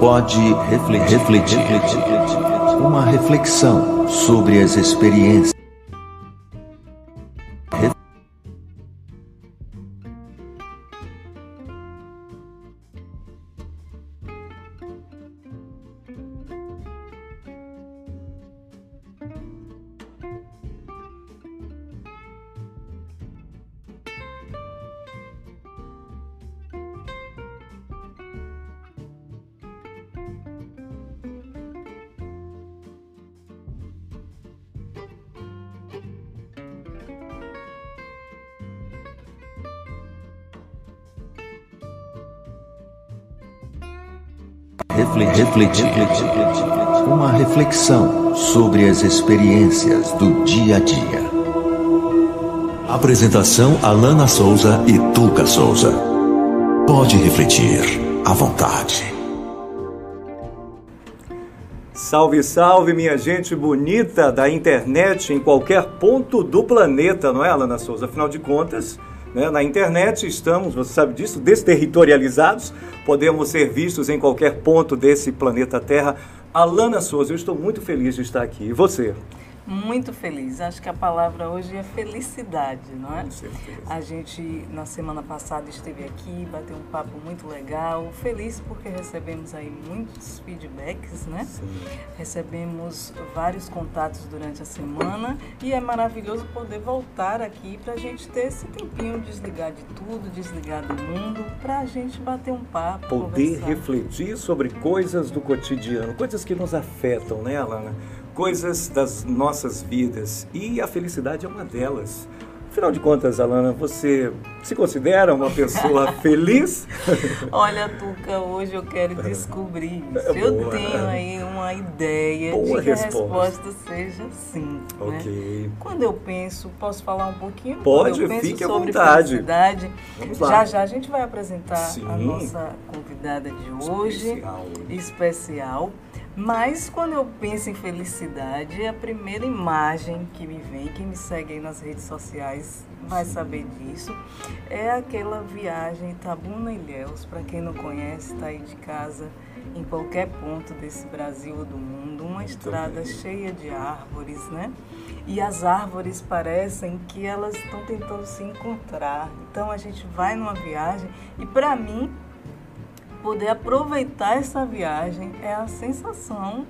Pode refletir, refletir, uma reflexão sobre as experiências. Refletir, uma reflexão sobre as experiências do dia a dia. Apresentação Alana Souza e Tuca Souza. Pode refletir à vontade. Salve, salve, minha gente bonita da internet em qualquer ponto do planeta, não é, Alana Souza? Afinal de contas, né? Na internet estamos, você sabe disso, desterritorializados, podemos ser vistos em qualquer ponto desse planeta Terra. Alana Souza, eu estou muito feliz de estar aqui. E você? Muito feliz. Acho que a palavra hoje é felicidade, não é? Com certeza. A gente, na semana passada, esteve aqui, bateu um papo muito legal. Feliz porque recebemos aí muitos feedbacks, né? Sim. Recebemos vários contatos durante a semana e é maravilhoso poder voltar aqui para a gente ter esse tempinho, desligar de tudo, desligar do mundo, para a gente bater um papo. Poder conversar. refletir sobre coisas do cotidiano, coisas que nos afetam, né, Alana? Coisas das nossas vidas e a felicidade é uma delas. Afinal de contas, Alana, você se considera uma pessoa feliz? Olha, Tuca, hoje eu quero descobrir isso. Eu boa, tenho né? aí uma ideia Boa de que resposta. a resposta seja sim. né? ok. Quando eu penso, posso falar um pouquinho? Pode, fique à sobre vontade. felicidade, Vamos lá. já já a gente vai apresentar Sim. a nossa convidada de hoje, Especial. especial. Mas quando eu penso em felicidade, a primeira imagem que me vem, quem me segue aí nas redes sociais vai saber disso, é aquela viagem Itabuna Ilhéus. Para quem não conhece, está aí de casa em qualquer ponto desse Brasil ou do mundo, uma estrada bem. cheia de árvores, né? E as árvores parecem que elas estão tentando se encontrar. Então a gente vai numa viagem e para mim poder aproveitar essa viagem é a sensação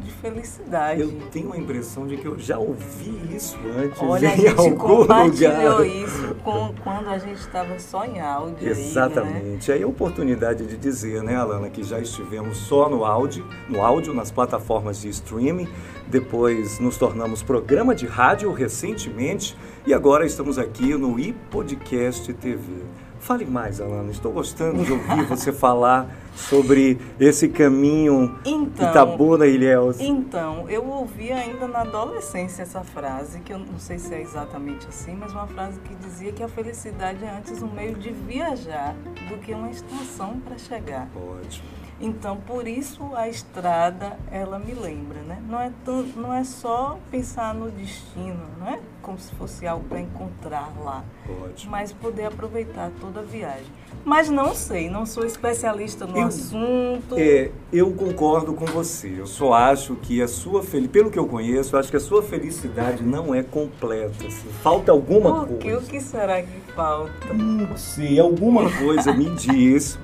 de felicidade. Eu tenho a impressão de que eu já ouvi isso antes Olha, a gente algum compartilhou lugar. isso com, quando a gente estava só em áudio. Aí, né? Exatamente. Aí a oportunidade de dizer, né, Alana, que já estivemos só no áudio, no áudio, nas plataformas de streaming, depois nos tornamos programa de rádio recentemente e agora estamos aqui no iPodcast TV. Fale mais, Alana. Estou gostando de ouvir você falar sobre esse caminho Então, Itabuna Ilhéus. Então, eu ouvi ainda na adolescência essa frase, que eu não sei se é exatamente assim, mas uma frase que dizia que a felicidade é antes um meio de viajar do que uma estação para chegar. Ótimo. Então, por isso a estrada, ela me lembra, né? Não é, tão, não é só pensar no destino, não é como se fosse algo para encontrar lá, Ótimo. mas poder aproveitar toda a viagem. Mas não sei, não sou especialista no Eu- assunto. É, eu concordo com você. Eu só acho que a sua felicidade, pelo que eu conheço, eu acho que a sua felicidade não é completa. assim. Falta alguma Por que, coisa. o que será que falta? Não sei, alguma coisa me diz.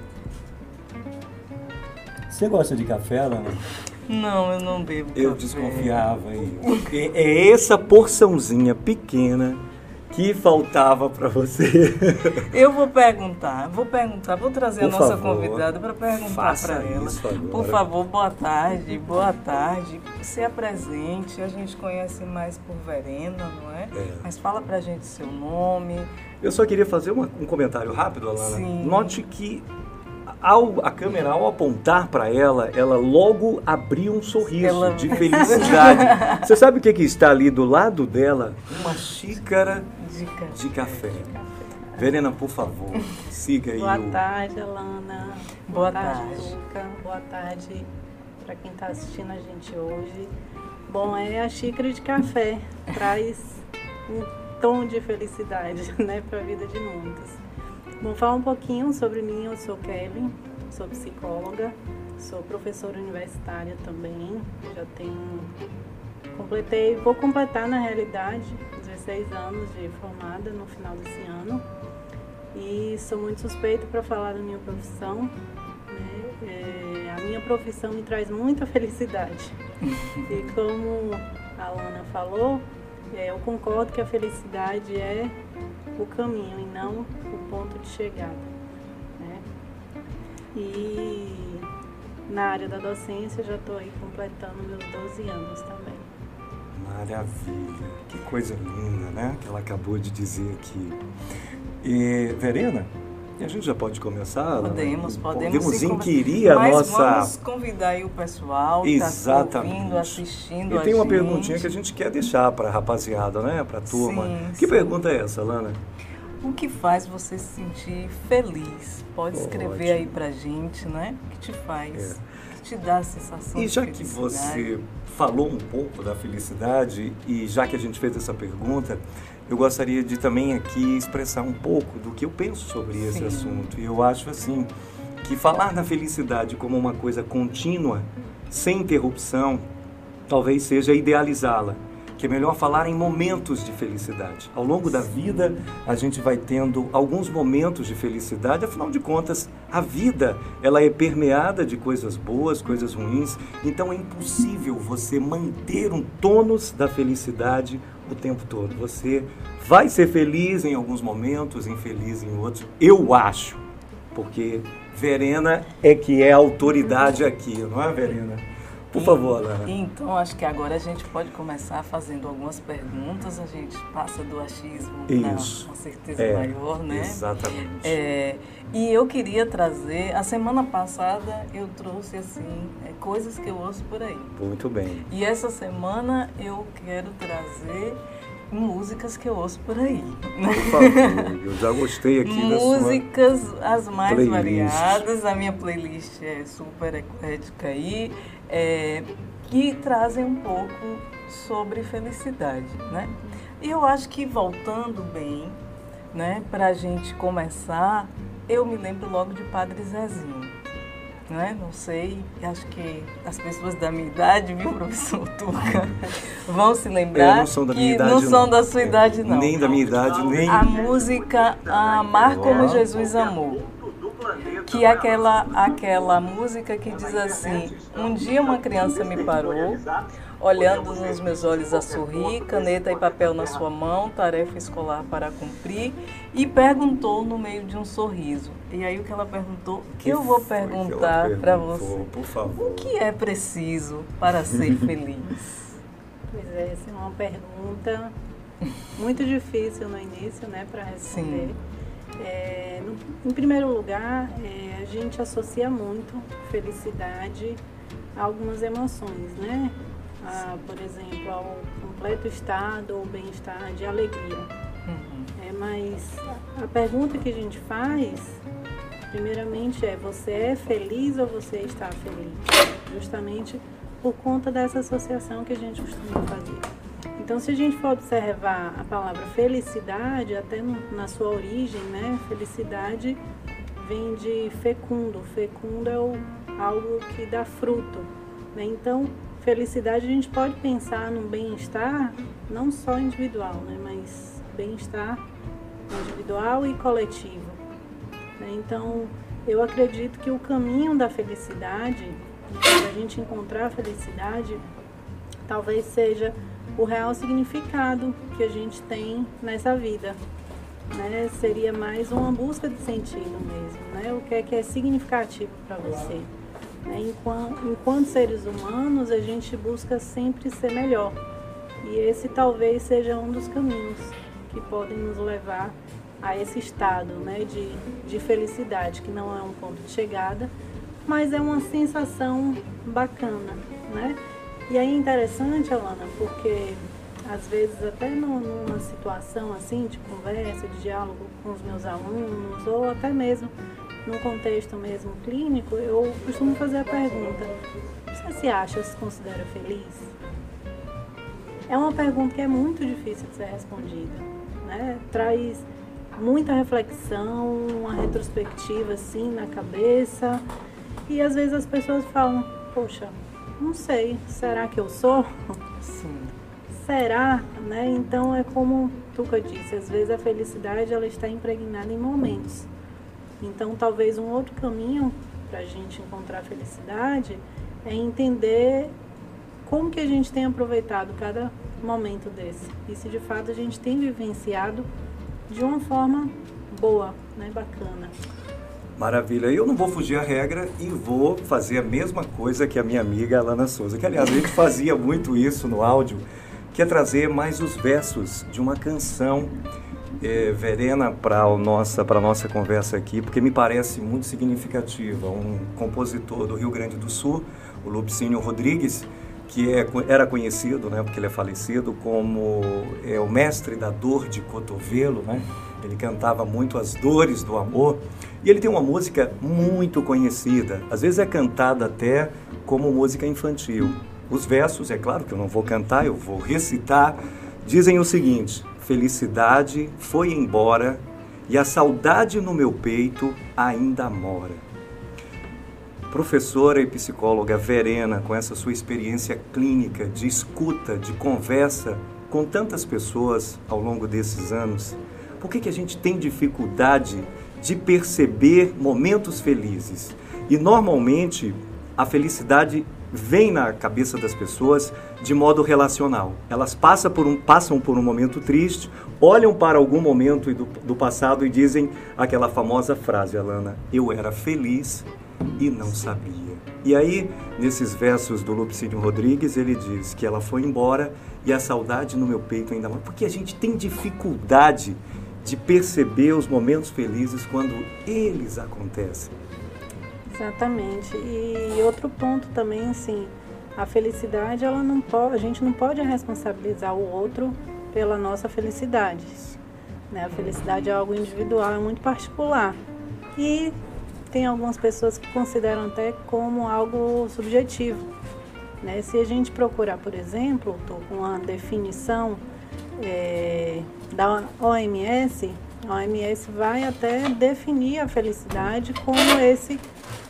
Você gosta de café, Alana? Não, eu não bebo Eu café. desconfiava aí. É, é essa porçãozinha pequena que faltava para você. Eu vou perguntar, vou perguntar, vou trazer Por a nossa favor, convidada para perguntar para ela. Por favor, boa tarde, boa tarde. Se apresente, a gente conhece mais por Verena, não é? É. Mas fala pra gente seu nome. Eu só queria fazer uma- um comentário rápido, Alana. Sim. Note que ao, a câmera, ao apontar para ela, ela logo abriu um sorriso Ela- de felicidade. Você sabe o que, que está ali do lado dela? Uma xícara Dica. de café. Verena, por favor, siga aí Boa o... tarde, Alana. Boa tarde, tarde. Luca. Boa tarde para quem está assistindo a gente hoje. Bom, é a xícara de café. Traz um tom de felicidade né, para a vida de muitos. Vou falar um pouquinho sobre mim. Eu sou Kelly, sou psicóloga, sou professora universitária também, já tenho completei, vou completar na realidade 16 anos de formada no final desse ano e sou muito suspeita para falar da minha profissão. Né? É, a minha profissão me traz muita felicidade e como a Ana falou, é, eu concordo que a felicidade é o caminho e não o ponto de chegada. Né? E na área da docência já estou aí completando meus 12 anos também. Maravilha, que coisa linda, né? Que ela acabou de dizer aqui. E, Verena, a gente já pode começar? Podemos, podemos. Podemos inquirir a Mas nossa. Vamos convidar aí o pessoal que está ouvindo, assistindo. E tem a uma gente. perguntinha que a gente quer deixar para a rapaziada, né? Para a turma. Sim, que sim. pergunta é essa, Lana? O que faz você se sentir feliz? Pode escrever Ótimo. aí pra gente, né? O que te faz? É. Que te dá a sensação E já que você falou um pouco da felicidade e já que a gente fez essa pergunta, eu gostaria de também aqui expressar um pouco do que eu penso sobre esse Sim. assunto. E eu acho assim que falar da felicidade como uma coisa contínua, sem interrupção, talvez seja idealizá-la. Que é melhor falar em momentos de felicidade. Ao longo da vida, a gente vai tendo alguns momentos de felicidade, afinal de contas, a vida ela é permeada de coisas boas, coisas ruins, então é impossível você manter um tônus da felicidade o tempo todo. Você vai ser feliz em alguns momentos, infeliz em outros. Eu acho, porque Verena é que é autoridade aqui, não é, Verena? Por favor, Lana. Então, acho que agora a gente pode começar fazendo algumas perguntas, a gente passa do achismo Isso. para uma certeza É, maior, né? Exatamente. É, e eu queria trazer, a semana passada eu trouxe assim, é, coisas que eu ouço por aí. Muito bem. E essa semana eu quero trazer músicas que eu ouço por aí. Por favor, eu já gostei aqui. Músicas as mais playlist. variadas, a minha playlist é super eclética aí, é, que trazem um pouco sobre felicidade, né? E eu acho que voltando bem, né, para a gente começar, eu me lembro logo de Padre Zezinho. Né? Não sei, acho que as pessoas da minha idade, viu, professor Tuca, vão se lembrar É, não são da minha idade, não são não. da sua idade, não. Nem da minha idade, nem... A música Amar como Jesus amou. Que é aquela, aquela música que diz assim: Um dia uma criança me parou, olhando nos meus olhos a sorrir, caneta e papel na sua mão, tarefa escolar para cumprir, e perguntou no meio de um sorriso. E aí o que ela perguntou, que eu vou que perguntar para você. Por favor. O que é preciso para ser feliz? Pois é, essa é uma pergunta muito difícil no início, né, para responder. Sim. É, no- em primeiro lugar, é, a gente associa muito felicidade a algumas emoções, né? A, por exemplo, ao completo estado ou bem-estar de alegria. Uhum. É, mas a pergunta que a gente faz, primeiramente, é: você é feliz ou você está feliz? Justamente por conta dessa associação que a gente costuma fazer. Então, se a gente for observar a palavra felicidade, até no- na sua origem, né? Felicidade vem de fecundo. Fecundo é o, algo que dá fruto. né? Então, felicidade a gente pode pensar num bem-estar não só individual, né? mas bem-estar individual e coletivo. né? Então, eu acredito que o caminho da felicidade, para a gente encontrar a felicidade, talvez seja o real significado que a gente tem nessa vida. Né? Seria mais uma busca de sentido mesmo, né? O que é que é significativo para você. Né? Enquanto, enquanto seres humanos, a gente busca sempre ser melhor. E esse talvez seja um dos caminhos que podem nos levar a esse estado né, de, de felicidade, que não é um ponto de chegada, mas é uma sensação bacana. Né? E aí é interessante, Alana, porque às vezes até nu- numa situação assim de conversa, de diálogo com os meus alunos, ou até mesmo num contexto mesmo clínico, eu costumo fazer a pergunta, você se acha, se considera feliz? É uma pergunta que é muito difícil de ser respondida, né? Traz muita reflexão, uma retrospectiva assim na cabeça E às vezes as pessoas falam, poxa, não sei, será que eu sou? Sim. Será? Né? Então é como Tuca disse, às vezes a felicidade ela está impregnada em momentos. Então talvez um outro caminho para a gente encontrar felicidade é entender como que a gente tem aproveitado cada momento desse. E se de fato a gente tem vivenciado de uma forma boa, né, bacana. Maravilha. Eu não vou fugir à regra e vou fazer a mesma coisa que a minha amiga Alana Souza, que aliás a gente fazia muito isso no áudio, que é trazer mais os versos de uma canção é, Verena para a nossa, nossa conversa aqui, porque me parece muito significativa. Um compositor do Rio Grande do Sul, o Lupicínio Rodrigues, que é, era conhecido, né, porque ele é falecido, como é, o mestre da dor de cotovelo, né? Ele cantava muito as dores do amor. E ele tem uma música muito conhecida, às vezes é cantada até como música infantil. Os versos, é claro que eu não vou cantar, eu vou recitar, dizem o seguinte: Felicidade foi embora e a saudade no meu peito ainda mora. Professora e psicóloga Verena, com essa sua experiência clínica de escuta, de conversa com tantas pessoas ao longo desses anos, por que, que a gente tem dificuldade de perceber momentos felizes? E normalmente a felicidade vem na cabeça das pessoas de modo relacional. Elas passam por um, passam por um momento triste, olham para algum momento do, do passado e dizem aquela famosa frase, Alana: Eu era feliz e não sabia. E aí, nesses versos do Lupicínio Rodrigues, ele diz que ela foi embora e a saudade no meu peito ainda mais. Porque a gente tem dificuldade de perceber os momentos felizes quando eles acontecem. Exatamente. E outro ponto também, assim, a felicidade, ela não pode, a gente não pode responsabilizar o outro pela nossa felicidade. Né? A felicidade é algo individual, é muito particular. E tem algumas pessoas que consideram até como algo subjetivo. Né? Se a gente procurar, por exemplo, com uma definição é, da OMS, a OMS vai até definir a felicidade como esse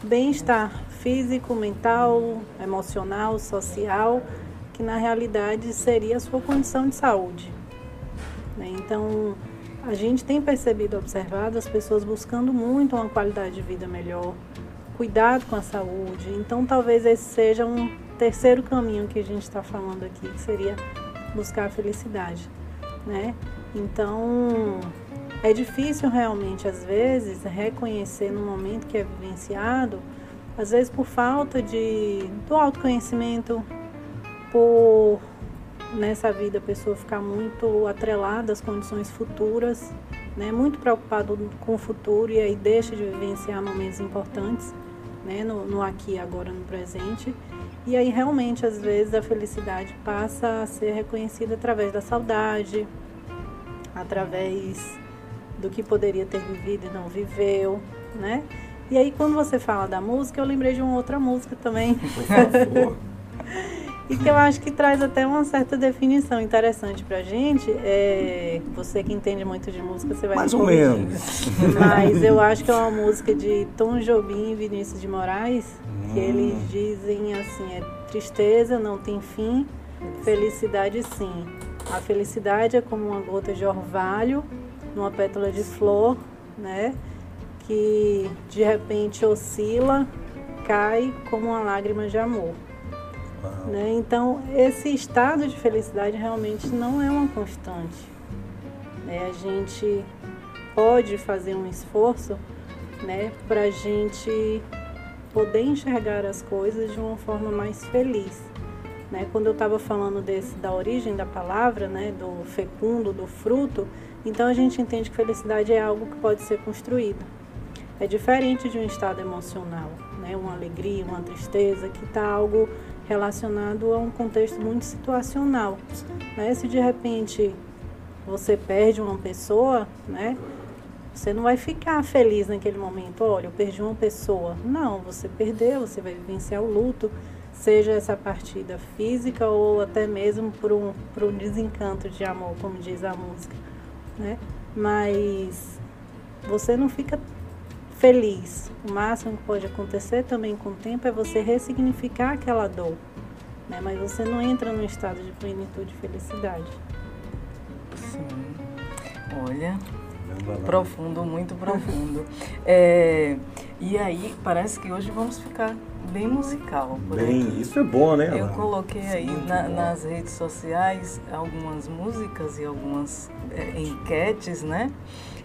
bem-estar físico, mental, emocional, social, que na realidade seria a sua condição de saúde. Né? Então, a gente tem percebido, observado as pessoas buscando muito uma qualidade de vida melhor, cuidado com a saúde. Então, talvez esse seja um terceiro caminho que a gente está falando aqui, que seria buscar a felicidade, né? Então, é difícil realmente, às vezes, reconhecer no momento que é vivenciado, às vezes por falta de, do autoconhecimento, por nessa vida a pessoa ficar muito atrelada às condições futuras, né, muito preocupado com o futuro e aí deixa de vivenciar momentos importantes, né, no, no aqui agora no presente. E aí realmente às vezes a felicidade passa a ser reconhecida através da saudade, através do que poderia ter vivido e não viveu, né? E aí quando você fala da música, eu lembrei de uma outra música também. Por favor. e que eu acho que traz até uma certa definição interessante pra gente. É, você que entende muito de música, você vai Mais ou menos. Mas eu acho que é uma música de Tom Jobim e Vinícius de Moraes, que hum. eles dizem assim, é tristeza não tem fim, felicidade sim. A felicidade é como uma gota de orvalho numa pétala de flor, né? Que de repente oscila, cai como uma lágrima de amor. Né? Então, esse estado de felicidade realmente não é uma constante. Né? A gente pode fazer um esforço né, para a gente poder enxergar as coisas de uma forma mais feliz. Né? Quando eu estava falando desse, da origem da palavra, né, do fecundo, do fruto, então a gente entende que felicidade é algo que pode ser construído. É diferente de um estado emocional, né? uma alegria, uma tristeza, que está algo relacionado a um contexto muito situacional. Né? Se de repente você perde uma pessoa, né? Você não vai ficar feliz naquele momento, olha, eu perdi uma pessoa. Não, você perdeu, você vai vivenciar o luto, seja essa partida física ou até mesmo por um, por um desencanto de amor, como diz a música né? Mas você não fica feliz. O máximo que pode acontecer também com o tempo é você ressignificar aquela dor, né? Mas você não entra no estado de plenitude e felicidade. Sim. Olha, profundo, muito profundo. É, e aí, parece que hoje vamos ficar bem musical. Bem, aqui. isso é bom, né? Eu coloquei aí na, nas redes sociais algumas músicas e algumas é, enquetes, né?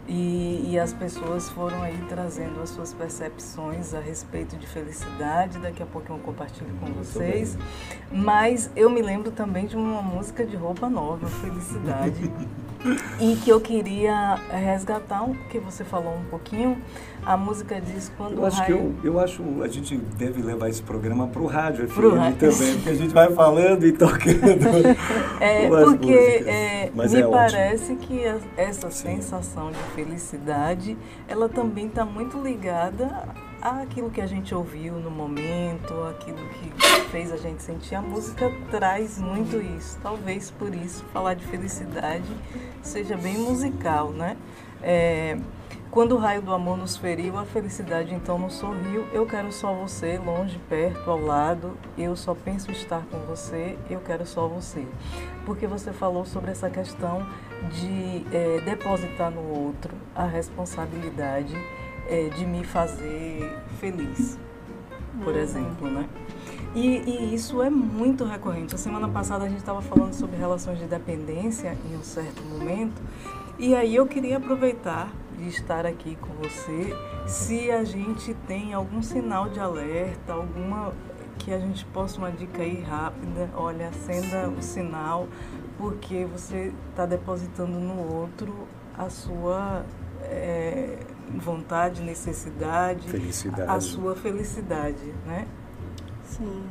E, e, as pessoas foram aí trazendo as suas percepções a respeito de felicidade. Daqui a pouco eu compartilho com vocês. Mas eu me lembro também de uma música de roupa nova, Felicidade. e que eu queria resgatar, que você falou um pouquinho, a música diz quando eu acho raio... que eu, eu acho a gente deve levar esse programa para o rádio FM rádio. também, porque a gente vai falando e tocando. é, porque é, me é parece ótimo. que essa Sim. sensação de felicidade, ela também está muito ligada aquilo que a gente ouviu no momento, aquilo que fez a gente sentir. A música traz muito isso. Talvez por isso falar de felicidade seja bem musical, né? É, quando o raio do amor nos feriu, a felicidade então nos sorriu. Eu quero só você, longe, perto, ao lado. Eu só penso estar com você. Eu quero só você. Porque você falou sobre essa questão de é, depositar no outro a responsabilidade é, de me fazer feliz, por uhum. exemplo, né? E, e, isso é muito recorrente. A semana passada a gente estava falando sobre relações de dependência em um certo momento, e aí eu queria aproveitar de estar aqui com você, se a gente tem algum sinal de alerta, alguma que a gente possa uma dica aí rápida, olha, acenda o sinal, porque você está depositando no outro a sua é, vontade, necessidade, felicidade. a sua felicidade, né? Sim.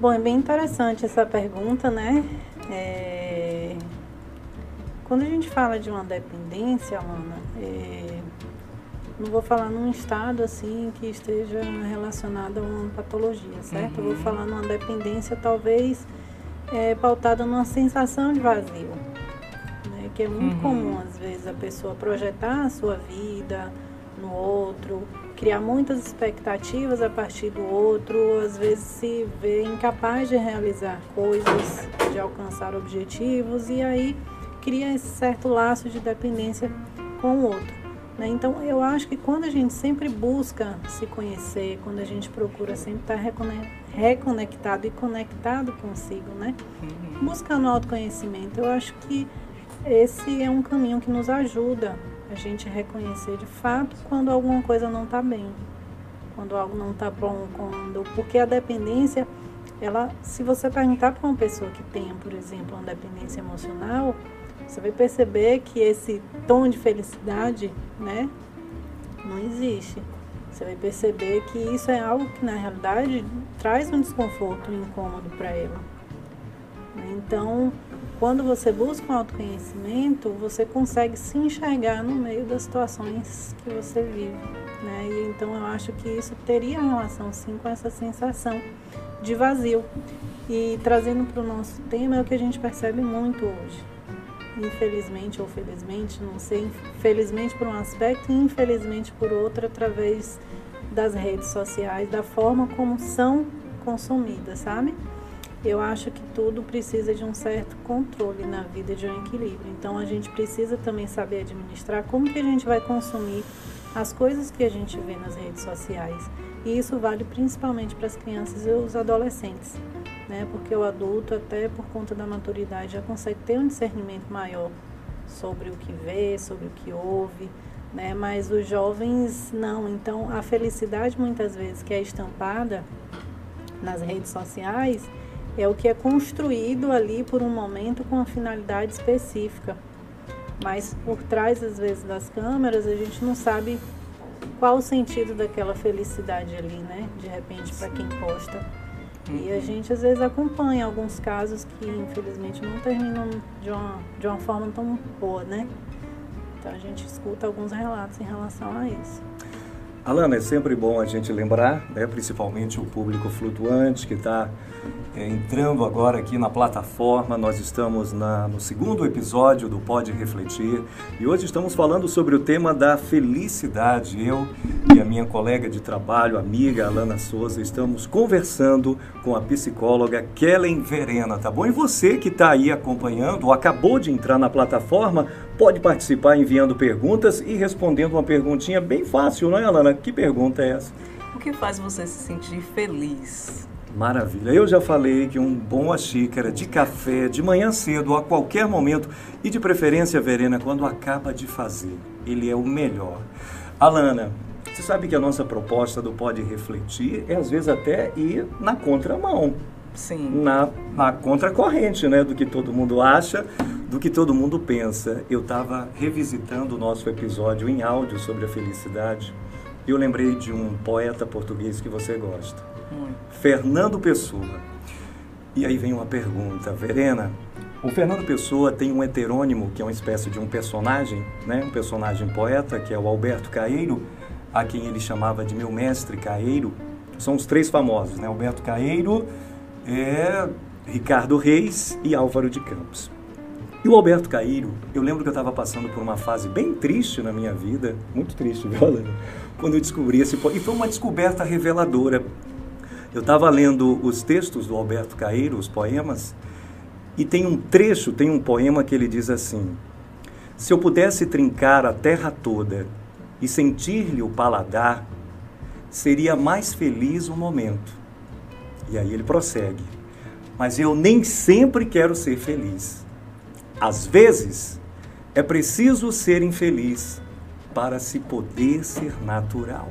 Bom, é bem interessante essa pergunta, né? É... Quando a gente fala de uma dependência, Ana, é... não vou falar num estado assim que esteja relacionado a uma patologia, certo? Uhum. Eu vou uhum. falar numa dependência talvez é, pautada numa sensação de vazio que é muito uhum. comum, às vezes, a pessoa projetar a sua vida no outro, criar muitas expectativas a partir do outro, às vezes se vê incapaz de realizar coisas, de alcançar objetivos, e aí cria esse certo laço de dependência com o outro. Né? Então, eu acho que quando a gente sempre busca se conhecer, quando a gente procura sempre estar reconectado e conectado consigo, né? Uhum. Buscando autoconhecimento, eu acho que esse é um caminho que nos ajuda a gente reconhecer de fato quando alguma coisa não está bem, quando algo não está bom, quando porque a dependência, ela, se você perguntar para uma pessoa que tenha, por exemplo, uma dependência emocional, você vai perceber que esse tom de felicidade, né, não existe. Você vai perceber que isso é algo que na realidade traz um desconforto, um incômodo para ela. Então, quando você busca um autoconhecimento, você consegue se enxergar no meio das situações que você vive. Né? E então eu acho que isso teria relação sim com essa sensação de vazio. E trazendo para o nosso tema é o que a gente percebe muito hoje. Infelizmente ou felizmente, não sei, felizmente por um aspecto e infelizmente por outro, através das redes sociais, da forma como são consumidas, sabe? eu acho que tudo precisa de um certo controle na vida, de um equilíbrio. Então a gente precisa também saber administrar como que a gente vai consumir as coisas que a gente vê nas redes sociais. E isso vale principalmente para as crianças e os adolescentes, né? Porque o adulto, até por conta da maturidade, já consegue ter um discernimento maior sobre o que vê, sobre o que ouve, né? Mas os jovens não. Então a felicidade muitas vezes que é estampada nas redes sociais, é o que é construído ali por um momento com uma finalidade específica. Mas por trás, às vezes, das câmeras, a gente não sabe qual o sentido daquela felicidade ali, né? De repente, para quem posta. E a gente, às vezes, acompanha alguns casos que, infelizmente, não terminam de uma, de uma forma tão boa, né? Então, a gente escuta alguns relatos em relação a isso. Alana, é sempre bom a gente lembrar, né, principalmente o público flutuante que está é, entrando agora aqui na plataforma. Nós estamos na, no segundo episódio do Pode Refletir e hoje estamos falando sobre o tema da felicidade. Eu e a minha colega de trabalho, amiga Alana Souza, estamos conversando com a psicóloga Kellen Verena, tá bom? E você que está aí acompanhando ou acabou de entrar na plataforma, pode participar enviando perguntas e respondendo uma perguntinha bem fácil, não é, Alana? Que pergunta é essa? O que faz você se sentir feliz? Maravilha. Eu já falei que um bom xícara de café de manhã cedo, a qualquer momento, e de preferência, Verena, quando acaba de fazer. Ele é o melhor. Alana, você sabe que a nossa proposta do Pode Refletir é às vezes até ir na contramão. Sim. Na, na contracorrente, né? Do que todo mundo acha, do que todo mundo pensa. Eu estava revisitando o nosso episódio em áudio sobre a felicidade e eu lembrei de um poeta português que você gosta, Muito. Fernando Pessoa. E aí vem uma pergunta, Verena. O Fernando Pessoa tem um heterônimo que é uma espécie de um personagem, né? Um personagem poeta que é o Alberto Caeiro, a quem ele chamava de meu mestre Caeiro. São os três famosos, né? Alberto Caeiro, é Ricardo Reis e Álvaro de Campos. E o Alberto Caíro, eu lembro que eu estava passando por uma fase bem triste na minha vida, muito triste, viu, Alana? Quando eu descobri esse poema. E foi uma descoberta reveladora. Eu estava lendo os textos do Alberto Caíro, os poemas, e tem um trecho, tem um poema que ele diz assim: Se eu pudesse trincar a terra toda e sentir-lhe o paladar, seria mais feliz o momento. E aí ele prossegue: Mas eu nem sempre quero ser feliz. Às vezes, é preciso ser infeliz para se poder ser natural.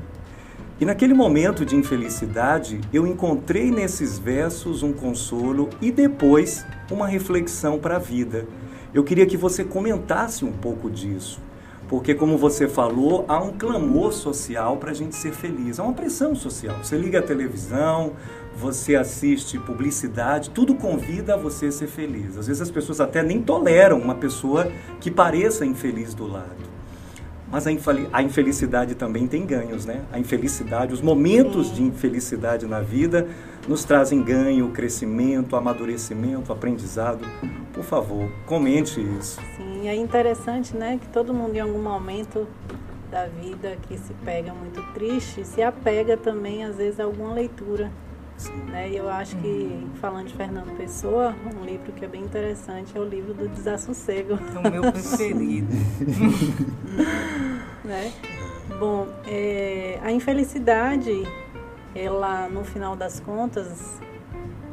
E naquele momento de infelicidade, eu encontrei nesses versos um consolo e depois uma reflexão para a vida. Eu queria que você comentasse um pouco disso, porque, como você falou, há um clamor social para a gente ser feliz, há uma pressão social. Você liga a televisão, você assiste publicidade, tudo convida a você ser feliz. Às vezes as pessoas até nem toleram uma pessoa que pareça infeliz do lado. Mas a, infelicidade também tem ganhos, né? A infelicidade, os momentos de infelicidade na vida nos trazem ganho, crescimento, amadurecimento, aprendizado. Por favor, comente isso. Sim, é interessante, né, que todo mundo em algum momento da vida que se pega muito triste, se apega também às vezes a alguma leitura. Né? E eu acho que, falando de Fernando Pessoa, um livro que é bem interessante é o livro do Desassossego. É o meu preferido. né? Bom, é, a infelicidade, ela, no final das contas,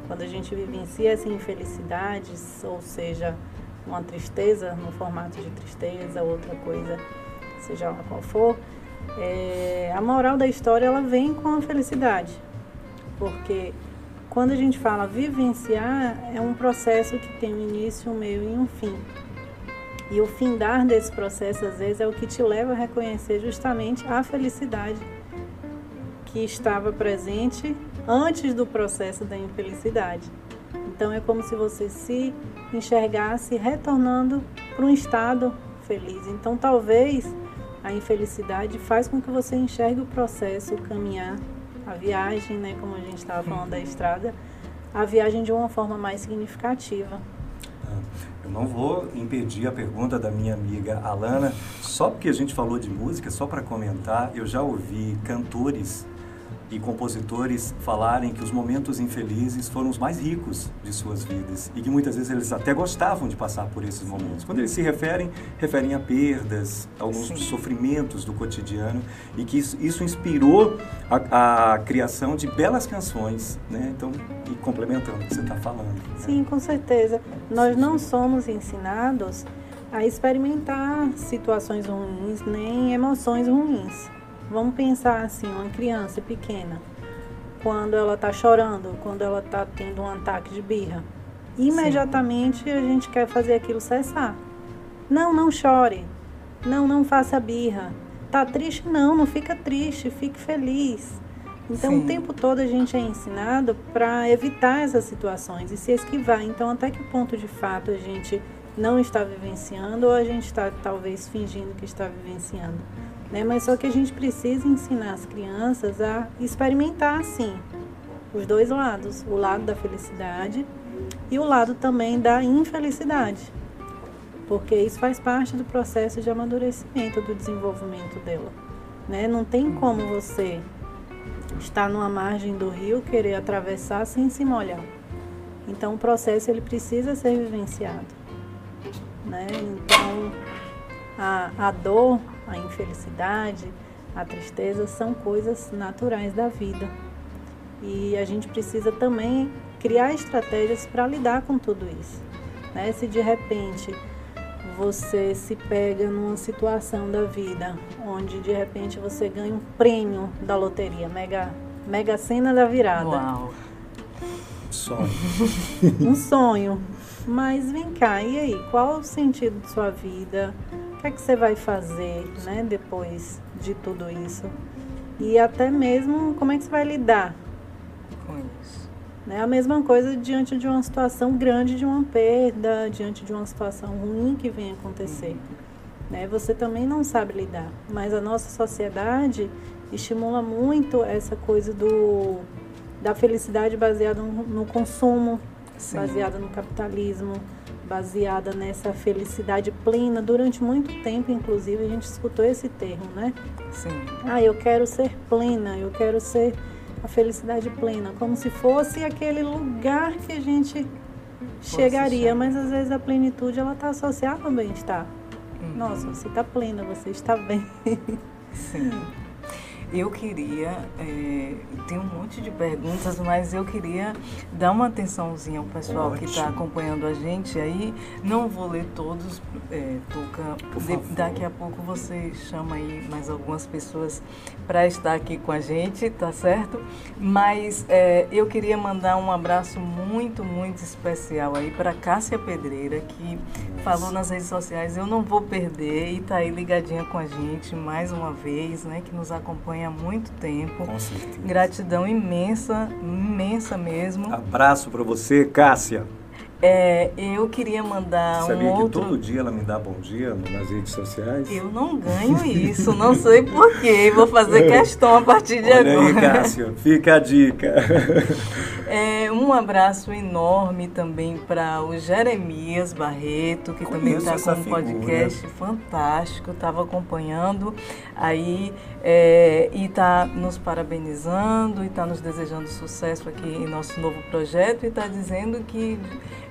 quando a gente vivencia essa infelicidade, ou seja, uma tristeza, no formato de tristeza, outra coisa, seja ela qual for, é, a moral da história ela vem com a felicidade. Porque quando a gente fala vivenciar, é um processo que tem um início, um meio e um fim. E o findar desse processo, às vezes, é o que te leva a reconhecer justamente a felicidade que estava presente antes do processo da infelicidade. Então, é como se você se enxergasse retornando para um estado feliz. Então, talvez a infelicidade faz com que você enxergue o processo, o caminhar, a viagem, né, como a gente estava falando da estrada, a viagem de uma forma mais significativa. Eu não vou impedir a pergunta da minha amiga Alana, só porque a gente falou de música, só para comentar, eu já ouvi cantores e compositores falarem que os momentos infelizes foram os mais ricos de suas vidas e que muitas vezes eles até gostavam de passar por esses momentos. Quando eles se referem, referem a perdas, alguns Sim. sofrimentos do cotidiano e que isso, isso inspirou a, a, criação de belas canções, né? Então, e complementando o que você está falando. Né? Sim, com certeza. Nós não somos ensinados a experimentar situações ruins nem emoções ruins. Vamos pensar assim, uma criança pequena, quando ela está chorando, quando ela está tendo um ataque de birra, imediatamente Sim. a gente quer fazer aquilo cessar. Não, não chore. Não, não faça birra. Tá triste? Não, não fica triste, fique feliz. Então, Sim. o tempo todo a gente é ensinado para evitar essas situações e se esquivar. Então, até que ponto de fato a gente não está vivenciando ou a gente está talvez fingindo que está vivenciando? Né? Mas só que a gente precisa ensinar as crianças a experimentar, sim, os dois lados: o lado da felicidade e o lado também da infelicidade. Porque isso faz parte do processo de amadurecimento, do desenvolvimento dela. Né? Não tem como você estar numa margem do rio querer atravessar sem se molhar. Então o processo ele precisa ser vivenciado. Né? Então a, a dor, a infelicidade, a tristeza são coisas naturais da vida. E a gente precisa também criar estratégias para lidar com tudo isso. Né? Se de repente você se pega numa situação da vida onde de repente você ganha um prêmio da loteria, mega, mega cena da virada. Uau! Sonho. um sonho. Mas vem cá, e aí? Qual o sentido de sua vida? O que é que você vai fazer, né, depois de tudo isso? E até mesmo como é que você vai lidar Com isso. né? A mesma coisa diante de uma situação grande de uma perda, diante de uma situação ruim que vem acontecer. Né? Você também não sabe lidar. Mas a nossa sociedade estimula muito essa coisa do, da felicidade baseada no, no consumo, Sim. baseada no capitalismo, baseada nessa felicidade plena. Durante muito tempo, inclusive, a gente escutou esse termo, né? Sim. Ah, eu quero ser plena, eu quero ser a felicidade plena, como se fosse aquele lugar que a gente chegaria, chegar. mas às vezes a plenitude ela está associada ao bem-estar. Uhum. Nossa, você está plena, você está bem. Sim. Eu queria, é, tem um monte de perguntas, mas eu queria dar uma atençãozinha ao pessoal que está Ótimo. acompanhando a gente aí. Não vou ler todos, é, Tuca. Daqui a pouco você chama aí mais algumas pessoas para estar aqui com a gente, tá certo? Mas é, eu queria mandar um abraço muito, muito especial aí para Cássia Pedreira, que falou nas redes sociais, eu não vou perder e tá aí ligadinha com a gente mais uma vez, né, que nos acompanha há muito tempo. Com certeza. Gratidão imensa, imensa mesmo. Abraço pra você, Cássia. É, eu queria mandar Sabia um que outro. todo dia ela me dá bom dia nas redes sociais? Eu não ganho isso, não sei porquê. Vou fazer questão a partir de Olha aí, agora. Cássia, fica a dica. É, um abraço enorme também para o Jeremias Barreto, que também Conheço está com um figura. podcast fantástico, estava acompanhando aí é, e está nos parabenizando e está nos desejando sucesso aqui em nosso novo projeto e está dizendo que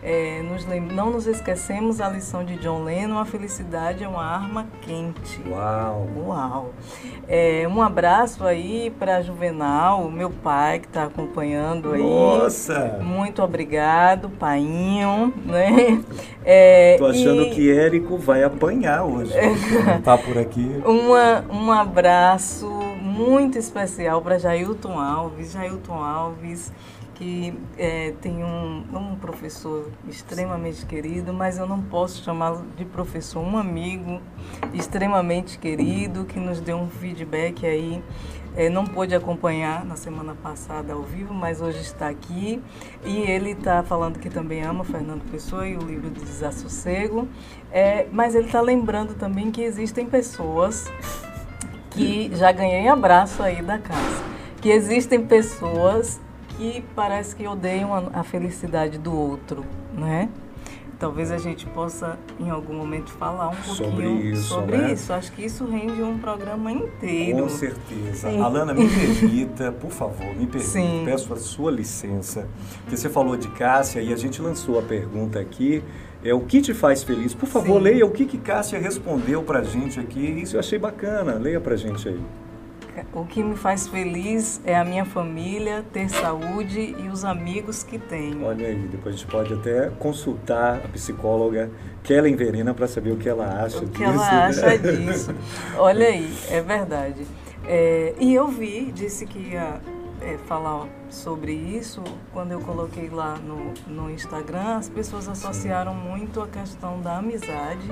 é, nos não nos esquecemos a lição de John Lennon, a felicidade é uma arma quente. Uau. Uau! É, um abraço aí para Juvenal, meu pai que está acompanhando aí. Nossa! Muito obrigado, painho, né? É, Tô achando e que Érico vai apanhar hoje. Não tá por aqui. uma, um abraço muito especial para Jailton Alves. Jailton Alves, que é, tem um, um professor extremamente querido, mas eu não posso chamá-lo de professor, um amigo extremamente querido que nos deu um feedback aí. É, não pôde acompanhar na semana passada ao vivo, mas hoje está aqui. E ele está falando que também ama Fernando Pessoa e o livro de Desassossego. É, mas ele está lembrando também que existem pessoas que já ganhei abraço aí da casa. Que existem pessoas que parece que odeiam a, a felicidade do outro, né? Talvez a gente possa em algum momento falar um Sobre pouquinho isso, sobre né? isso. Acho que isso rende um programa inteiro. Com certeza. Sim. Alana, me permita, por favor, me permita. Sim. Peço a sua licença. Porque você falou de Cássia e a gente lançou a pergunta aqui. É o que te faz feliz? Por favor, Sim. leia o que, que Cássia respondeu pra gente aqui. Isso eu achei bacana. Leia pra gente aí. O que me faz feliz é a minha família, ter saúde e os amigos que tenho. Olha aí, depois a gente pode até consultar a psicóloga Kellen Verena para saber o que ela acha O disso. que ela né? acha disso? Olha aí, é verdade. É, e eu vi, disse que ia é, falar sobre isso, quando eu coloquei lá no, no Instagram, as pessoas associaram muito a questão da amizade,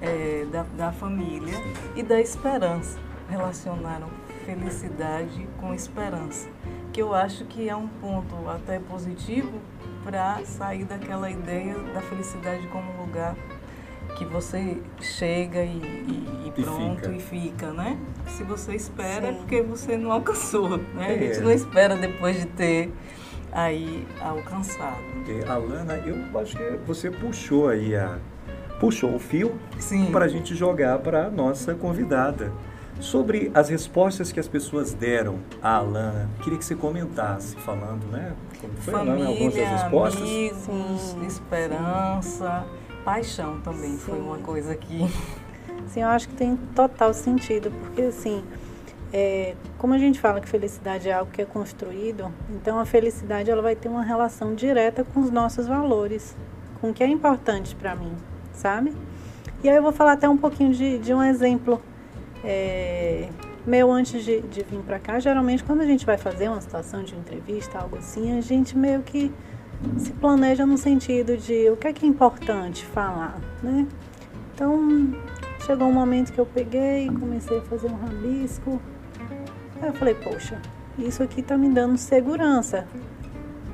é, da, da família e da esperança. Relacionaram felicidade com esperança, que eu acho que é um ponto até positivo para sair daquela ideia da felicidade como um lugar que você chega e, e, e pronto fica. e fica, né? Se você espera é Sim. porque você não alcançou, né? A É. gente não espera depois de ter aí alcançado. É, Alana, eu acho que você puxou aí a puxou o fio para a gente jogar para a nossa convidada. Sobre as respostas que as pessoas deram à Alana, queria que você comentasse, falando, né? Como foi, Alana, algumas das Família, respostas? amigos, Sim, esperança, paixão também foi Sim. uma coisa que Sim, eu acho que tem total sentido, porque assim, é, como a gente fala que felicidade é algo que é construído, então a felicidade ela vai ter uma relação direta com os nossos valores, com o que é importante para mim, sabe? E aí eu vou falar até um pouquinho de, de um exemplo é, meu antes de, de vir para cá. Geralmente, quando a gente vai fazer uma situação de entrevista, algo assim, a gente meio que se planeja no sentido de o que é que é importante falar, né? Então, chegou um momento que eu peguei, comecei a fazer um rabisco. Aí eu falei, poxa, isso aqui tá me dando segurança,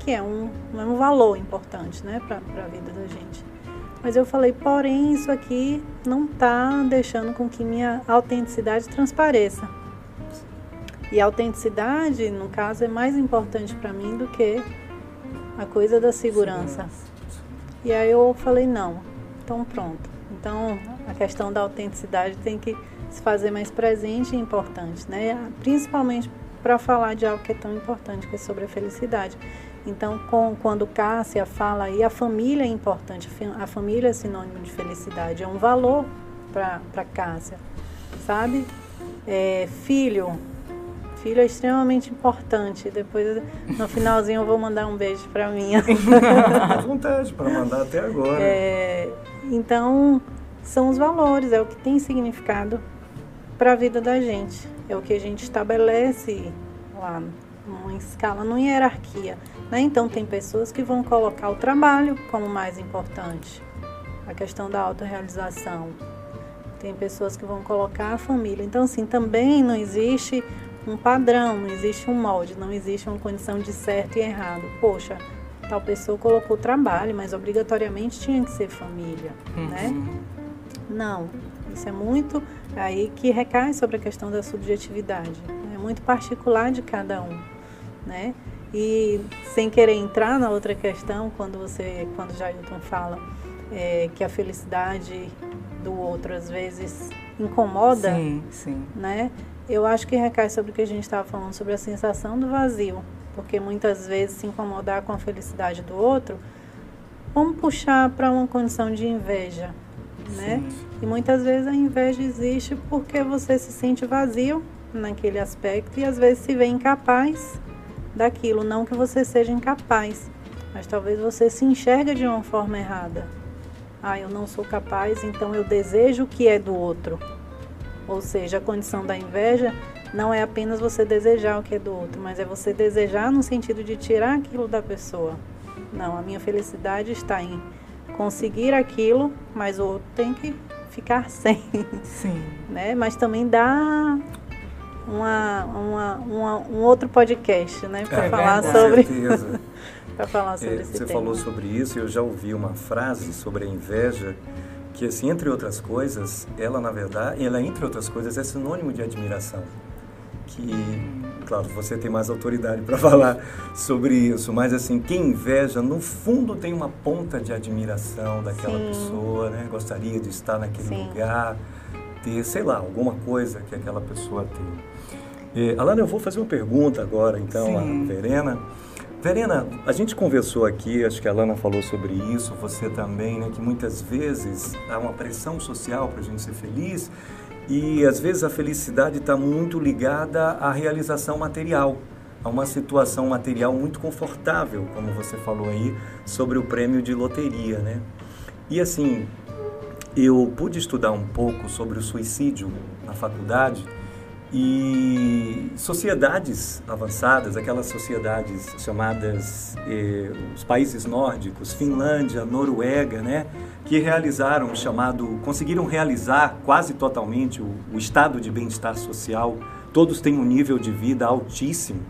que é um, é um valor importante, né, para a vida da gente. Mas eu falei, porém, isso aqui não tá deixando com que minha autenticidade transpareça. E a autenticidade, no caso, é mais importante para mim do que a coisa da segurança. E aí eu falei, não, então pronto. Então a questão da autenticidade tem que se fazer mais presente e importante, né? Principalmente para falar de algo que é tão importante, que é sobre a felicidade. Então, com, quando Cássia fala aí, a família é importante, a fa- a família é sinônimo de felicidade, é um valor para Cássia, sabe? É, filho, filho é extremamente importante. Depois, no finalzinho, eu vou mandar um beijo para minha. À vontade para mandar até agora. É, então, são os valores, é o que tem significado para a vida da gente. É o que a gente estabelece lá numa escala, numa hierarquia. Né? Então, tem pessoas que vão colocar o trabalho como mais importante, a questão da autorrealização. Tem pessoas que vão colocar a família. Então, assim, também não existe um padrão, não existe um molde, não existe uma condição de certo e errado. Poxa, tal pessoa colocou trabalho, mas obrigatoriamente tinha que ser família, né? Uhum. Não, isso é muito aí que recai sobre a questão da subjetividade. É muito particular de cada um, né? E sem querer entrar na outra questão, quando você, quando Jailton fala é, que a felicidade do outro às vezes incomoda, Sim, sim. né? Eu acho que recai sobre o que a gente estava falando sobre a sensação do vazio, porque muitas vezes se incomodar com a felicidade do outro, vamos puxar para uma condição de inveja, né? Sim. E muitas vezes a inveja existe porque você se sente vazio naquele aspecto e às vezes se vê incapaz daquilo, não que você seja incapaz, mas talvez você se enxerga de uma forma errada. Ah, eu não sou capaz, então eu desejo o que é do outro. Ou seja, a condição da inveja não é apenas você desejar o que é do outro, mas é você desejar no sentido de tirar aquilo da pessoa. Não, a minha felicidade está em conseguir aquilo, mas o outro tem que ficar sem, Sim. né? Mas também dá uma, uma, uma- um outro podcast, né, para É falar verdade. sobre, Com certeza. para falar sobre É, você tema. falou sobre isso e eu já ouvi uma frase sobre a inveja que assim entre outras coisas ela na verdade ela entre outras coisas é sinônimo de admiração que claro você tem mais autoridade para falar sobre isso mas assim quem inveja no fundo tem uma ponta de admiração daquela Sim. pessoa né gostaria de estar naquele Sim. lugar ter sei lá alguma coisa que aquela pessoa tem é, Alana eu vou fazer uma pergunta agora então Sim. a Verena Verena, a gente conversou aqui, acho que a Lana falou sobre isso, você também, né, que muitas vezes há uma pressão social para a gente ser feliz e às vezes a felicidade está muito ligada à realização material, a uma situação material muito confortável, como você falou aí, sobre o prêmio de loteria, né? E assim, eu pude estudar um pouco sobre o suicídio na faculdade e sociedades avançadas, aquelas sociedades chamadas eh, os países nórdicos, Finlândia, Noruega, né, que realizaram o chamado, conseguiram realizar quase totalmente o, o estado de bem-estar social. Todos têm um nível de vida altíssimo,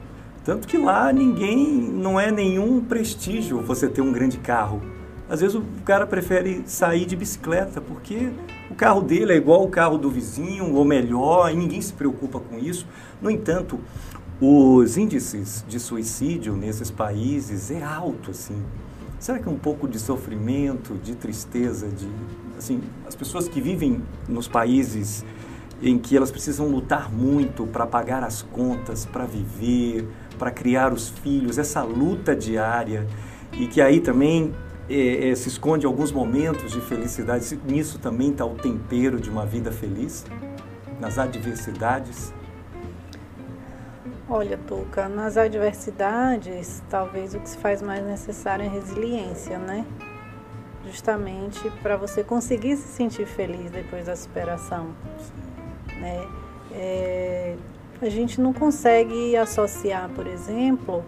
tanto que lá ninguém, não é nenhum prestígio você ter um grande carro. Às vezes o cara prefere sair de bicicleta porque o carro dele é igual o carro do vizinho ou melhor e ninguém se preocupa com isso. No entanto, os índices de suicídio nesses países é alto assim. Será que um pouco de sofrimento, de tristeza, de assim, as pessoas que vivem nos países em que elas precisam lutar muito para pagar as contas, para viver, para criar os filhos, essa luta diária e que aí também é, é, se esconde alguns momentos de felicidade. Nisso também está o tempero de uma vida feliz, nas adversidades. Olha, Tuca, nas adversidades, talvez o que se faz mais necessário é resiliência, né? Justamente para você conseguir se sentir feliz depois da superação. Né? É, a gente não consegue associar, por exemplo,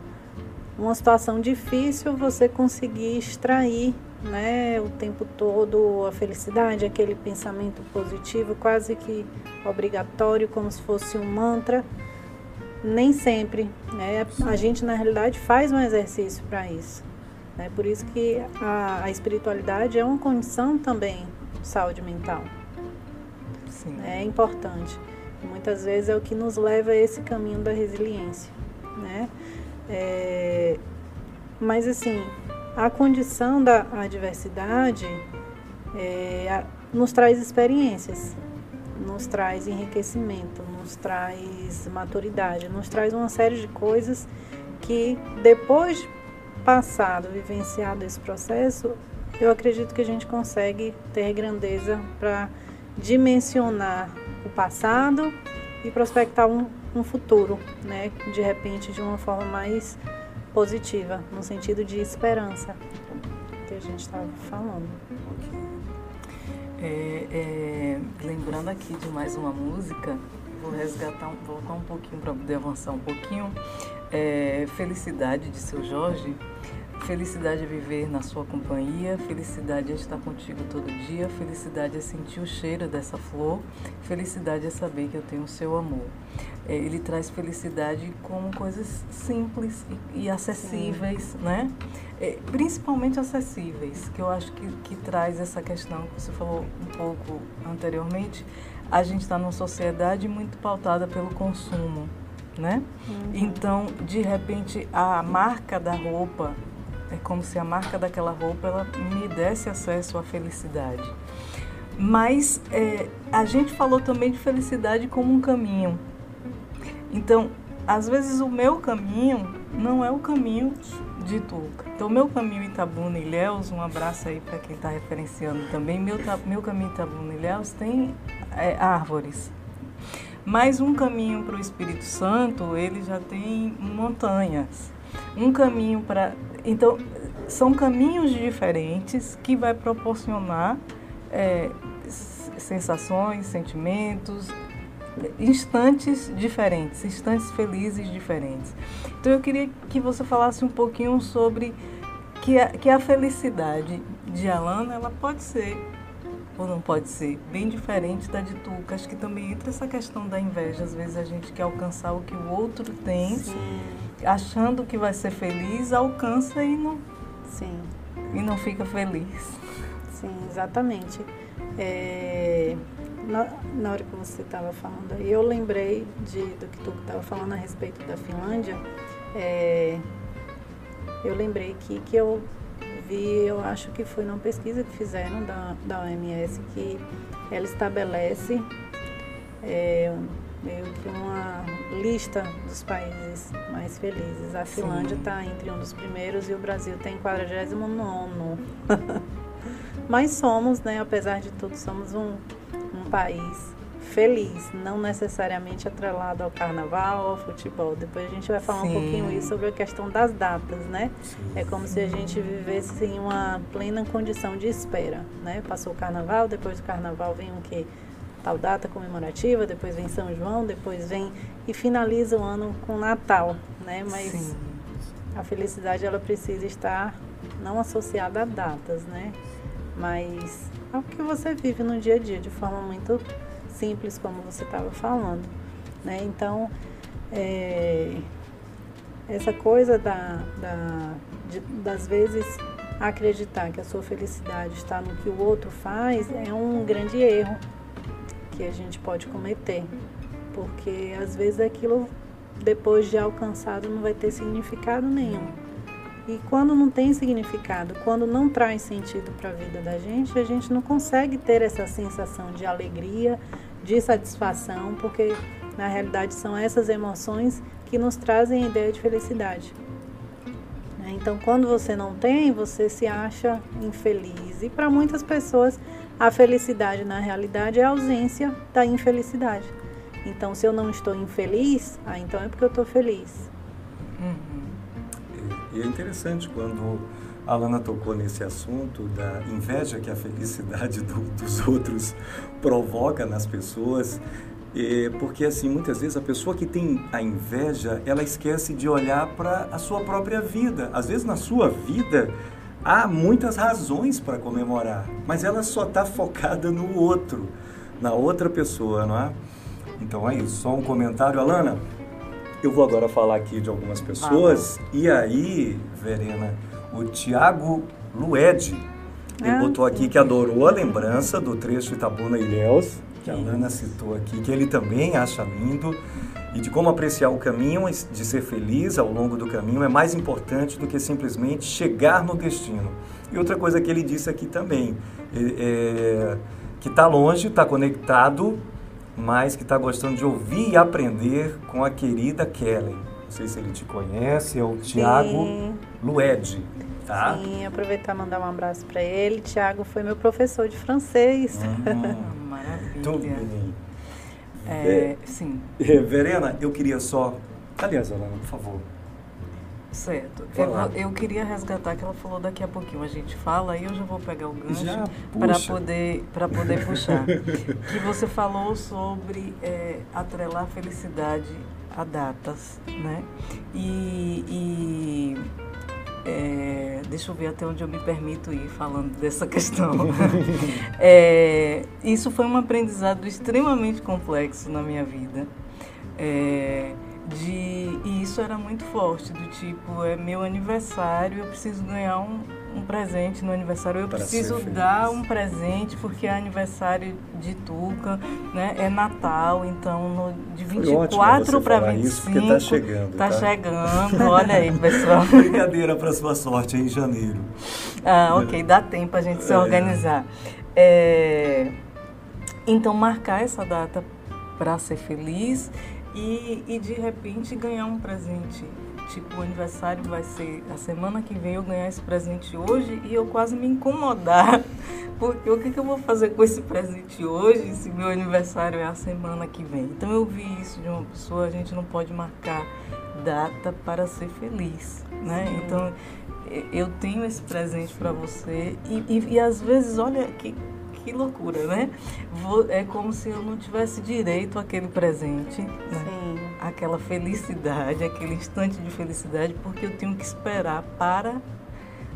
uma situação difícil, você conseguir extrair né, o tempo todo a felicidade, aquele pensamento positivo, quase que obrigatório, como se fosse um mantra nem sempre. Né? A gente, na realidade, faz um exercício para isso. Né? Por isso que a, a, espiritualidade é uma condição também de saúde mental. Sim. É importante. E muitas vezes é o que nos leva a esse caminho da resiliência. Né? É, mas, assim, a condição da adversidade é, nos traz experiências nos traz enriquecimento, nos traz maturidade, nos traz uma série de coisas que depois de passado, vivenciado esse processo, eu acredito que a gente consegue ter grandeza para dimensionar o passado e prospectar um, um futuro, né? De repente, de uma forma mais positiva, no sentido de esperança que a gente estava falando. É, é, lembrando aqui de mais uma música, vou resgatar, voltar um pouquinho para poder avançar um pouquinho. É, Felicidade de seu Jorge. Felicidade é viver na sua companhia, felicidade é estar contigo todo dia, felicidade é sentir o cheiro dessa flor, felicidade é saber que eu tenho o seu amor. É, ele traz felicidade como coisas simples e, acessíveis, Sim. né? É, principalmente acessíveis, que eu acho que, que traz essa questão que você falou um pouco anteriormente. A gente está numa sociedade muito pautada pelo consumo, né? Uhum. Então, de repente, a marca da roupa é como se a marca daquela roupa ela me desse acesso à felicidade. Mas é, a gente falou também de felicidade como um caminho. Então, às vezes o meu caminho não é o caminho de Tuca. Então, meu caminho Itabuna e Ilhéus, um abraço aí para quem está referenciando também. Meu, meu caminho Itabuna e Ilhéus tem é, árvores. Mas um caminho para o Espírito Santo, ele já tem montanhas. Um caminho para então, são caminhos diferentes que vai proporcionar é, sensações, sentimentos, instantes diferentes, instantes felizes diferentes. Então, eu queria que você falasse um pouquinho sobre que a, que a felicidade de Alana, ela pode ser ou não pode ser bem diferente da de Tuca. Acho que também entra essa questão da inveja. Às vezes a gente quer alcançar o que o outro tem. Sim achando que vai ser feliz, alcança e não, Sim. E não fica feliz. Sim, exatamente. É, na, na, hora que você estava falando aí, eu lembrei de, do que tu estava falando a respeito da Finlândia. É, eu aqui que, que eu vi, eu acho que foi numa pesquisa que fizeram da, da OMS, que ela estabelece é, meio que uma lista dos países mais felizes. A Finlândia está entre um dos primeiros e o Brasil tem 49. Mas somos, né, apesar de tudo, somos um país feliz, não necessariamente atrelado ao carnaval ao futebol. Depois a gente vai falar Sim. um pouquinho isso sobre a questão das datas, né? Sim. É como se a gente vivesse em uma plena condição de espera, né? Passou o carnaval, depois do carnaval vem o quê? tal data comemorativa, depois vem São João, depois vem e finaliza o ano com Natal, né? Mas Sim. a felicidade ela precisa estar não associada a datas, né? Mas ao que você vive no dia a dia de forma muito simples, como você estava falando, né? Então, é, essa coisa da, da de, das vezes acreditar que a sua felicidade está no que o outro faz é um grande erro que a gente pode cometer, porque às vezes aquilo depois de alcançado não vai ter significado nenhum. E quando não tem significado, quando não traz sentido para a vida da gente, a gente não consegue ter essa sensação de alegria, de satisfação, porque na realidade são essas emoções que nos trazem a ideia de felicidade. Né? Então, quando você não tem, você se acha infeliz. E para muitas pessoas, a felicidade na realidade é a ausência da infelicidade. Então, se eu não estou infeliz, ah, então é porque eu estou feliz. Uhum. E é interessante quando a Lana tocou nesse assunto da inveja que a felicidade do, dos outros provoca nas pessoas. É, porque assim, muitas vezes a pessoa que tem a inveja, ela esquece de olhar para a sua própria vida. Às vezes na sua vida há muitas razões para comemorar, mas ela só está focada no outro, na outra pessoa, não é? Então é isso, só um comentário, Alana. Eu vou agora falar aqui de algumas pessoas. Ah, e aí, Verena, o Tiago Lued, ele ah, botou aqui que adorou a lembrança do trecho Itabuna Ilhéus, que a Alana citou aqui, que ele também acha lindo, e de como apreciar o caminho, de ser feliz ao longo do caminho, é mais importante do que simplesmente chegar no destino. E outra coisa que ele disse aqui também, é, é que está longe, está conectado mas que está gostando de ouvir e aprender com a querida Kelly. Não sei se ele te conhece, é o Tiago Lued. Tá? Sim, aproveitar e mandar um abraço para ele. Tiago foi meu professor de francês. Hum, maravilha. É, é, sim. É, Verena, eu queria só. Aliás, Alana, por favor. Certo. Eu, eu, queria resgatar que ela falou daqui a pouquinho a gente fala e eu já vou pegar o gancho para poder poder puxar. que você falou sobre é, atrelar felicidade a datas, né? E, e é, deixa eu ver até onde eu me permito ir falando dessa questão. é, isso foi um aprendizado extremamente complexo na minha vida. É, de e isso era muito forte do tipo é meu aniversário eu preciso ganhar um, um presente no aniversário eu Para preciso dar um presente porque é aniversário de Tuca né é Natal então no, de 24 para 25 isso porque tá chegando tá, tá? chegando olha aí pessoal brincadeira para sua sorte é em janeiro ah ok dá tempo a gente se é. organizar é, então marcar essa data para ser feliz e, e de repente ganhar um presente. Tipo, o aniversário vai ser a semana que vem eu ganhar esse presente hoje e eu quase me incomodar. Porque o que, que eu vou fazer com esse presente hoje se meu aniversário é a semana que vem? Então eu vi isso de uma pessoa, a gente não pode marcar data para ser feliz, né? Sim. Então eu tenho esse presente para você e, e, e às vezes, olha que que loucura, né? É como se eu não tivesse direito àquele presente, né? aquela felicidade, aquele instante de felicidade, porque eu tenho que esperar para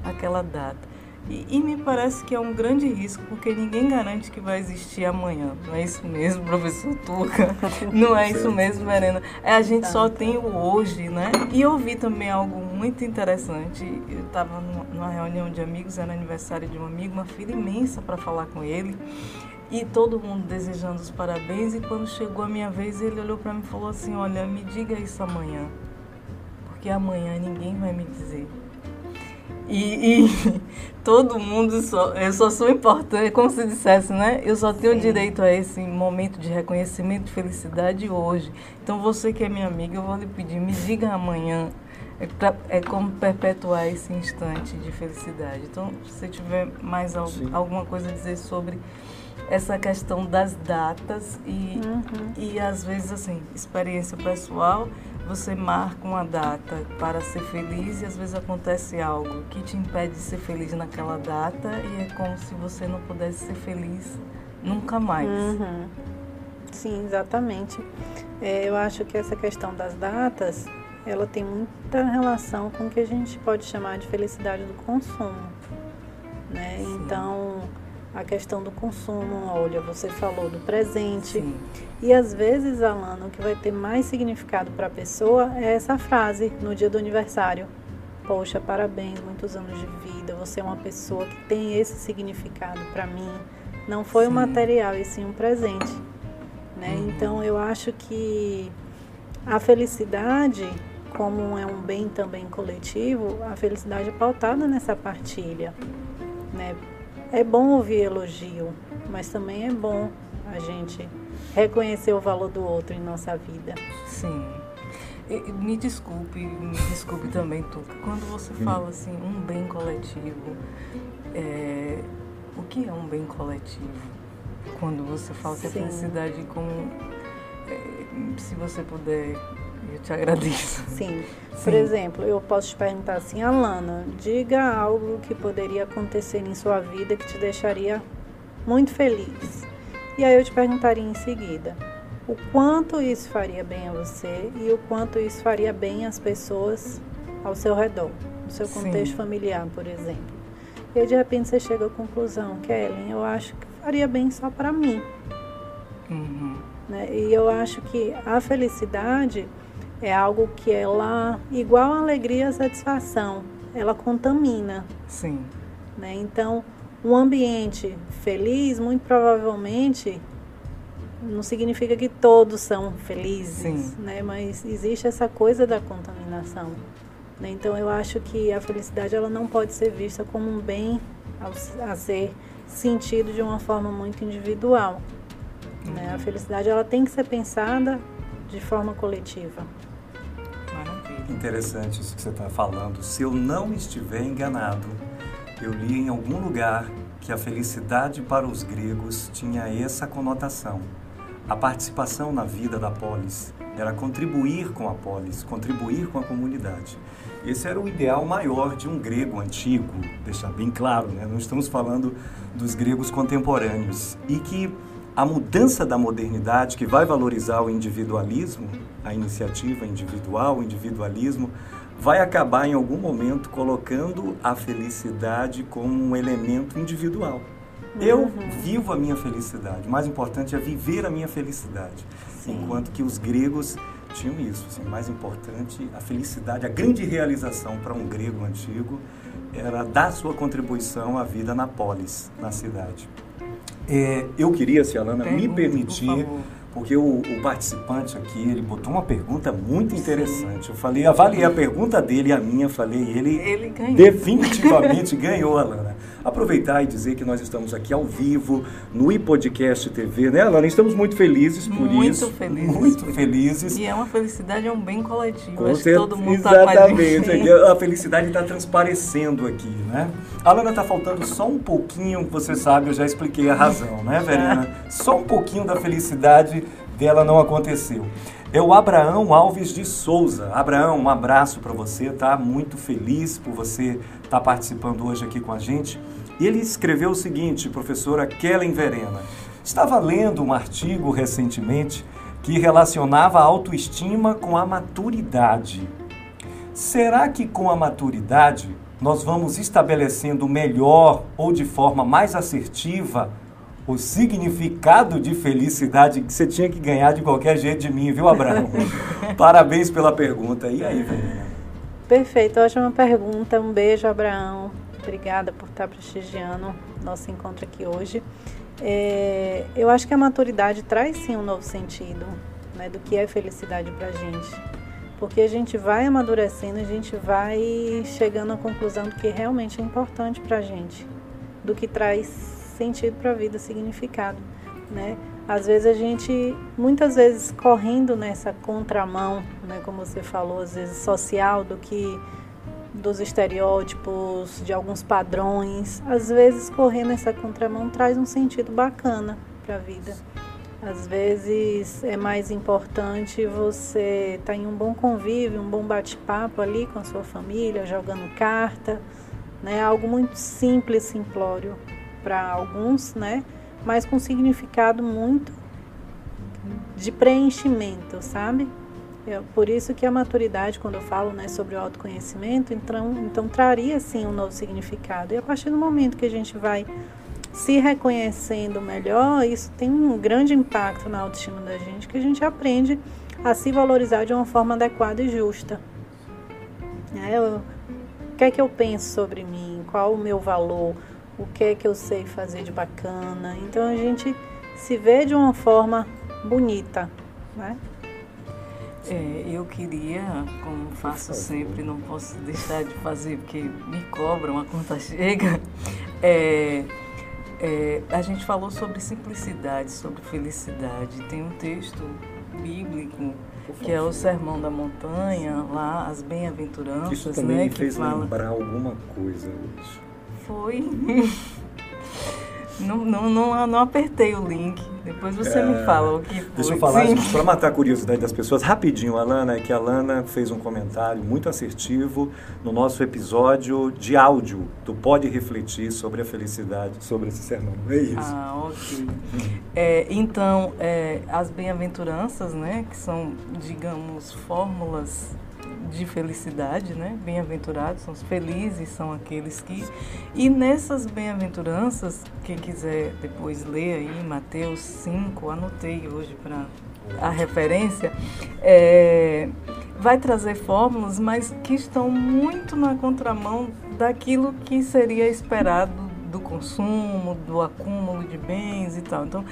aquela data. E, e, me parece que é um grande risco, porque ninguém garante que vai existir amanhã. Não é isso mesmo, professor Tuca? Não é isso mesmo, Verena? É, a gente só tem o hoje, né? E eu vi também algo muito interessante. Eu estava numa reunião de amigos, era aniversário de um amigo, uma fila imensa para falar com ele. E todo mundo desejando os parabéns. E quando chegou a minha vez, ele olhou para mim e falou assim: Olha, me diga isso amanhã. Porque amanhã ninguém vai me dizer. E, e, todo mundo só. Eu só sou importante, como se dissesse, né? Eu só tenho Sim. direito a esse momento de reconhecimento e felicidade hoje. Então você que é minha amiga, eu vou lhe pedir, me diga amanhã. É, pra, é como perpetuar esse instante de felicidade. Então, se você tiver mais al alguma coisa a dizer sobre essa questão das datas e, uhum. e às vezes assim, experiência pessoal você marca uma data para ser feliz e às vezes acontece algo que te impede de ser feliz naquela data e é como se você não pudesse ser feliz nunca mais. Uhum. Sim, exatamente. É, eu acho que essa questão das datas, ela tem muita relação com o que a gente pode chamar de felicidade do consumo. Né? Então, a questão do consumo, olha, você falou do presente. Sim. E às vezes, Alana, o que vai ter mais significado para a pessoa é essa frase no dia do aniversário. poxa, parabéns, muitos anos de vida, você é uma pessoa que tem esse significado para mim. Não foi sim. um material, e sim um presente. Né? Uhum. Então eu acho que a felicidade, como é um bem também coletivo, a felicidade é pautada nessa partilha. Né? É bom ouvir elogio, mas também é bom a gente reconhecer o valor do outro em nossa vida. Sim. Me desculpe, me desculpe também, Tuca. Quando você hum. fala assim, um bem coletivo, é, o que é um bem coletivo? Quando você fala que a felicidade com. É, se você puder, eu te agradeço. Sim. Sim. Por exemplo, eu posso te perguntar assim, Alana, diga algo que poderia acontecer em sua vida que te deixaria muito feliz. E aí eu te perguntaria em seguida, o quanto isso faria bem a você e o quanto isso faria bem às pessoas ao seu redor, no seu contexto Sim. familiar, por exemplo. E aí, de repente você chega à conclusão, Kellen, eu acho que faria bem só para mim. Uhum. Né? E eu acho que a felicidade é algo que ela, igual a alegria e a satisfação, ela contamina. Sim. Né? Então, um ambiente feliz, muito provavelmente, não significa que todos são felizes, Sim. né? Mas existe essa coisa da contaminação. Né? Então eu acho que a felicidade ela não pode ser vista como um bem a, ser sentido de uma forma muito individual. Né? A uhum. felicidade ela tem que ser pensada de forma coletiva. Interessante isso que você está falando. Se eu não estiver enganado, eu li em algum lugar que a felicidade para os gregos tinha essa conotação a participação na vida da polis, era contribuir com a polis, contribuir com a comunidade. Esse era o ideal maior de um grego antigo, deixar bem claro, né? não estamos falando dos gregos contemporâneos. E que a mudança da modernidade, que vai valorizar o individualismo, a iniciativa individual, o individualismo, vai acabar em algum momento colocando a felicidade como um elemento individual. Eu uhum. vivo a minha felicidade. O mais importante é viver a minha felicidade. Sim. Enquanto que os gregos tinham isso. Assim, o mais importante, a felicidade, a grande realização para um grego antigo era dar sua contribuição à vida na polis, na cidade. É, eu queria, se a Alana me permitir porque o, o, participante aqui, ele botou uma pergunta muito interessante. Sim. Eu falei, avaliei a pergunta dele e a minha, falei, ele, ele ganhou. definitivamente ganhou, Alana. Aproveitar e dizer que nós estamos aqui ao vivo no iPodcast TV, né, Alana? Estamos muito felizes por muito isso. Felizes muito felizes. E é uma felicidade, é um bem coletivo. Com Acho certeza, todo mundo Exatamente. Tá a felicidade está transparecendo aqui, né? Alana está faltando só um pouquinho, você sabe, eu já expliquei a razão, né, Verena? Só um pouquinho da felicidade dela não aconteceu. É o Abraão Alves de Souza. Abraão, um abraço para você, tá? Muito feliz por você estar tá participando hoje aqui com a gente. E ele escreveu o seguinte, professora Kellen Verena. Estava lendo um artigo recentemente que relacionava a autoestima com a maturidade. Será que com a maturidade nós vamos estabelecendo melhor ou de forma mais assertiva o significado de felicidade que você tinha que ganhar de qualquer jeito de mim, viu, Abraão? Parabéns pela pergunta. E aí, Verena? Perfeito, ótima pergunta. Um beijo, Abraão. Obrigada por estar prestigiando nosso encontro aqui hoje. É, eu acho que a maturidade traz sim um novo sentido né, do que é felicidade para a gente. Porque a gente vai amadurecendo, a gente vai chegando à conclusão do que realmente é importante para a gente, do que traz sentido para a vida, significado, né? Às vezes a gente, muitas vezes correndo nessa contramão, né, como você falou, às vezes social do que dos estereótipos, de alguns padrões, às vezes correr nessa contramão traz um sentido bacana para a vida. Às vezes é mais importante você estar tá em um bom convívio, um bom bate-papo ali com a sua família, jogando carta, né? Algo muito simples, simplório, para alguns, né? Mas com significado muito de preenchimento, sabe? É por isso que a maturidade, quando eu falo né, sobre o autoconhecimento, então, então traria sim um novo significado. E a partir do momento que a gente vai se reconhecendo melhor, isso tem um grande impacto na autoestima da gente, que a gente aprende a se valorizar de uma forma adequada e justa. É, eu, que é que eu penso sobre mim, qual o meu valor, o que é que eu sei fazer de bacana. Então a gente se vê de uma forma bonita, né? É, eu queria, como faço sempre, não posso deixar de fazer porque me cobram, a conta chega. É, é, a gente falou sobre simplicidade, sobre felicidade. Tem um texto bíblico que é o Sermão da Montanha, lá as Bem-aventuranças, Isso também né, me que fez fala. lembrar alguma coisa hoje. Foi. Não, não, não, não apertei o link. Depois você me É, fala o que foi. Deixa eu falar, para matar a curiosidade das pessoas, rapidinho, Alana, é que a Alana fez um comentário muito assertivo no nosso episódio de áudio do Pode Refletir sobre a felicidade, sobre esse sermão. É isso. Ah, ok. É, então, é, as bem-aventuranças, né, que são, digamos, fórmulas de felicidade, né? Bem-aventurados são os felizes, são aqueles que. E nessas bem-aventuranças, quem quiser depois ler aí, Mateus 5, anotei hoje para a referência, é, vai trazer fórmulas, mas que estão muito na contramão daquilo que seria esperado do consumo, do acúmulo de bens e tal. Então,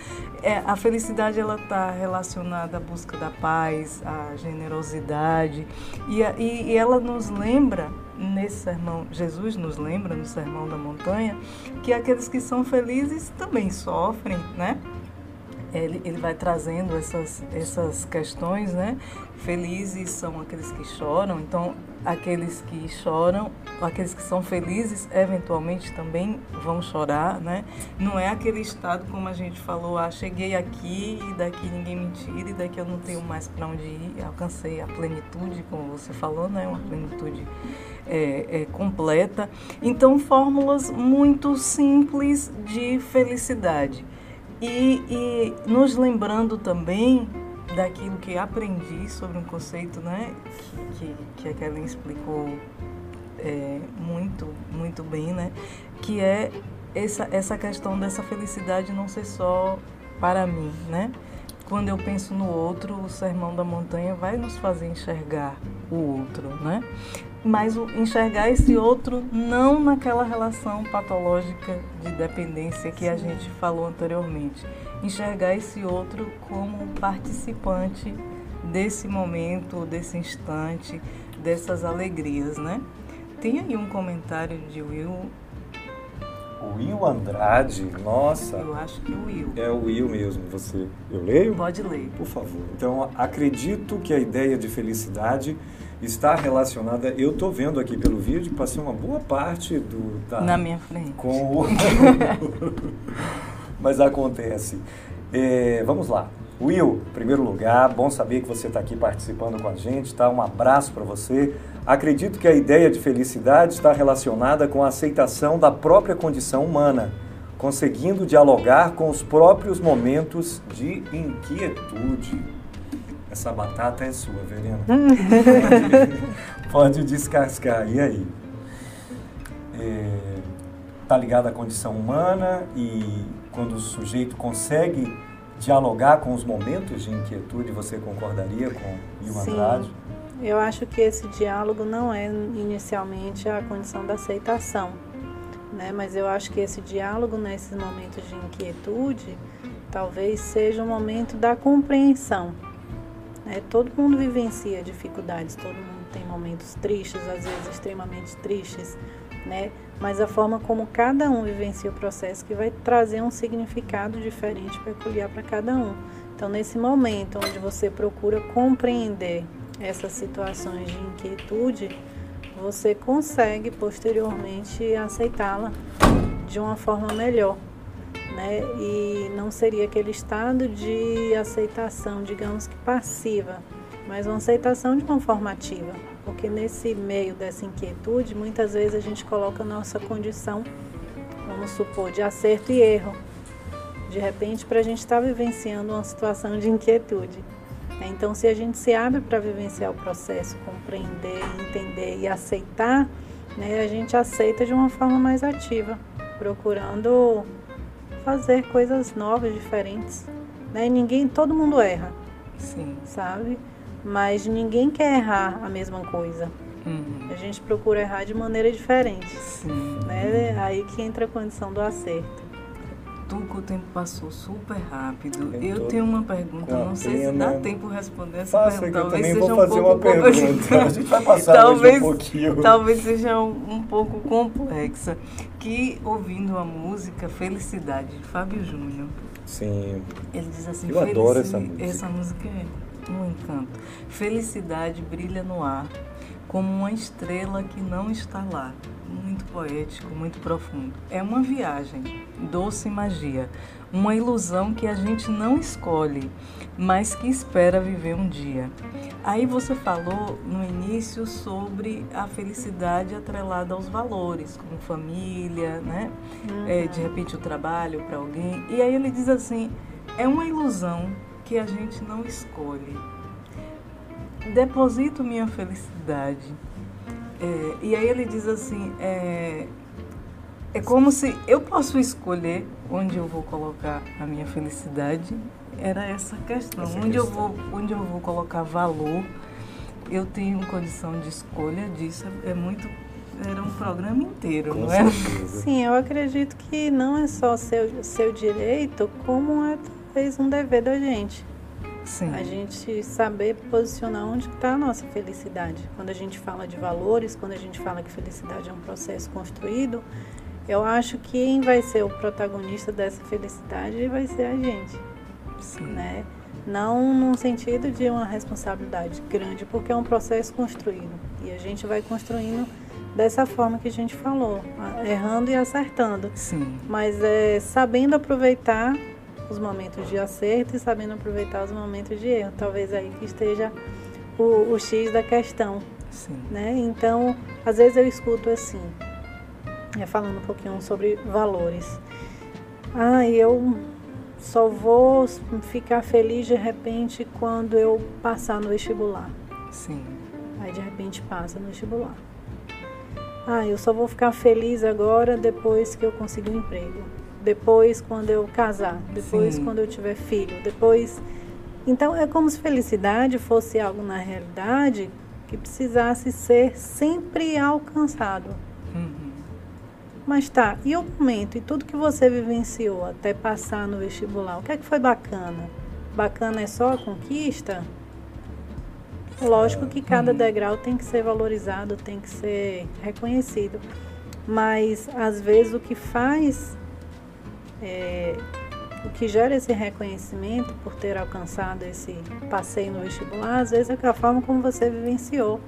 é, a felicidade ela está relacionada à busca da paz, à generosidade e, a- e, e ela nos lembra nesse sermão, Jesus nos lembra no sermão da montanha que aqueles que são felizes também sofrem, né? Ele, ele vai trazendo essas, essas questões, né? Felizes são aqueles que choram, então aqueles que choram, aqueles que são felizes, eventualmente também vão chorar, né? Não é aquele estado como a gente falou, ah, cheguei aqui e daqui ninguém me tira e daqui eu não tenho mais para onde ir, alcancei a plenitude, como você falou, né? Uma plenitude é, é, completa. Então, fórmulas muito simples de felicidade. E, e nos lembrando também daquilo que aprendi sobre um conceito né, que, que, a Kellen explicou é, muito, muito bem, né, que é essa, essa questão dessa felicidade não ser só para mim. Né? Quando eu penso no outro, o Sermão da Montanha vai nos fazer enxergar o outro. Né? Mas enxergar esse outro não naquela relação patológica de dependência que a gente falou anteriormente. Enxergar esse outro como participante desse momento, desse instante, dessas alegrias, né? Tem aí um comentário de Will, Will Andrade, nossa, eu acho que o Will. é o Will mesmo, você. Eu leio? Pode ler. Por favor. Então, acredito que a ideia de felicidade está relacionada. Eu estou vendo aqui pelo vídeo, passei uma boa parte do. da- Na minha frente. com o. Mas acontece. É, vamos lá. Will, em primeiro lugar, bom saber que você está aqui participando com a gente, tá? Um abraço para você. Acredito que a ideia de felicidade está relacionada com a aceitação da própria condição humana, conseguindo dialogar com os próprios momentos de inquietude. Essa batata é sua, Verena. pode, pode descascar. E aí? É, tá ligado à condição humana e quando o sujeito consegue dialogar com os momentos de inquietude, você concordaria com Sim. Andrade? Eu acho que esse diálogo não é inicialmente a condição da aceitação, né? Mas eu acho que esse diálogo nesses momentos de inquietude talvez seja um momento da compreensão. Né? Todo mundo vivencia dificuldades, todo mundo tem momentos tristes, às vezes extremamente tristes, né? Mas a forma como cada um vivencia o processo que vai trazer um significado diferente, peculiar para cada um. Então, nesse momento onde você procura compreender essas situações de inquietude, você consegue posteriormente aceitá-la de uma forma melhor, né? E não seria aquele estado de aceitação, digamos que passiva, mas uma aceitação de uma forma ativa, porque nesse meio dessa inquietude, muitas vezes a gente coloca a nossa condição, vamos supor, de acerto e erro. De repente, para a gente estar vivenciando uma situação de inquietude. né? Então, se a gente se abre para vivenciar o processo, compreender, entender e aceitar, né, a gente aceita de uma forma mais ativa, procurando fazer coisas novas, diferentes. Né? Ninguém, todo mundo erra, Sim. sabe? Mas ninguém quer errar a mesma coisa. Uhum. A gente procura errar de maneira diferente. Sim. Né? Aí que entra a condição do acerto. Tuco, o tempo passou super rápido. Eu Eu tenho uma pergunta, não sei se plena- dá tempo responder essa Faça pergunta. Talvez seja um pouco pergunta. A gente vai passar talvez, um pouquinho. talvez seja um, um pouco complexa. Que ouvindo a música Felicidade, de Fábio Júnior, Sim, ele diz assim: Eu adoro essa "Felici- música." Essa música é um encanto. Felicidade brilha no ar, como uma estrela que não está lá. Muito poético, muito profundo. É uma viagem, doce magia, uma ilusão que a gente não escolhe, mas que espera viver um dia. Aí você falou no início sobre a felicidade atrelada aos valores, como família, né? É, de repente o trabalho para alguém. E aí ele diz assim: é uma ilusão que a gente não escolhe. Deposito minha felicidade. É, e aí ele diz assim: é, é como se eu posso escolher onde eu vou colocar a minha felicidade. Era essa questão. Essa onde, Eu questão. vou, onde eu vou colocar valor. Eu tenho condição de escolha disso. É muito. Era um programa inteiro, com não é? certeza. Sim, eu acredito que não é só seu, seu direito, como é talvez um dever da gente. Sim. A gente saber posicionar onde está a nossa felicidade. Quando a gente fala de valores, quando a gente fala que felicidade é um processo construído, eu acho que quem vai ser o protagonista dessa felicidade vai ser a gente, Sim. né? Não num sentido de uma responsabilidade grande, porque é um processo construído. E a gente vai construindo dessa forma que a gente falou, errando e acertando Sim. mas é sabendo aproveitar os momentos de acerto e sabendo aproveitar os momentos de erro. Talvez aí que esteja o, o X da questão, Sim. né? Então, às vezes eu escuto assim, é, falando um pouquinho sobre valores. Ah, eu só vou ficar feliz de repente quando eu passar no vestibular. Sim. Aí de repente passa no vestibular. Ah, eu só vou ficar feliz agora depois que eu conseguir um emprego. Depois quando eu casar, depois Sim. quando eu tiver filho, depois. Então é como se felicidade fosse algo na realidade que precisasse ser sempre alcançado. Uhum. Mas tá, e o momento e tudo que você vivenciou até passar no vestibular, o que é que foi bacana? Bacana é só a conquista? Lógico que cada Uhum. degrau tem que ser valorizado, tem que ser reconhecido. Mas às vezes o que faz, é, o que gera esse reconhecimento por ter alcançado esse passeio no vestibular, às vezes é a forma como você vivenciou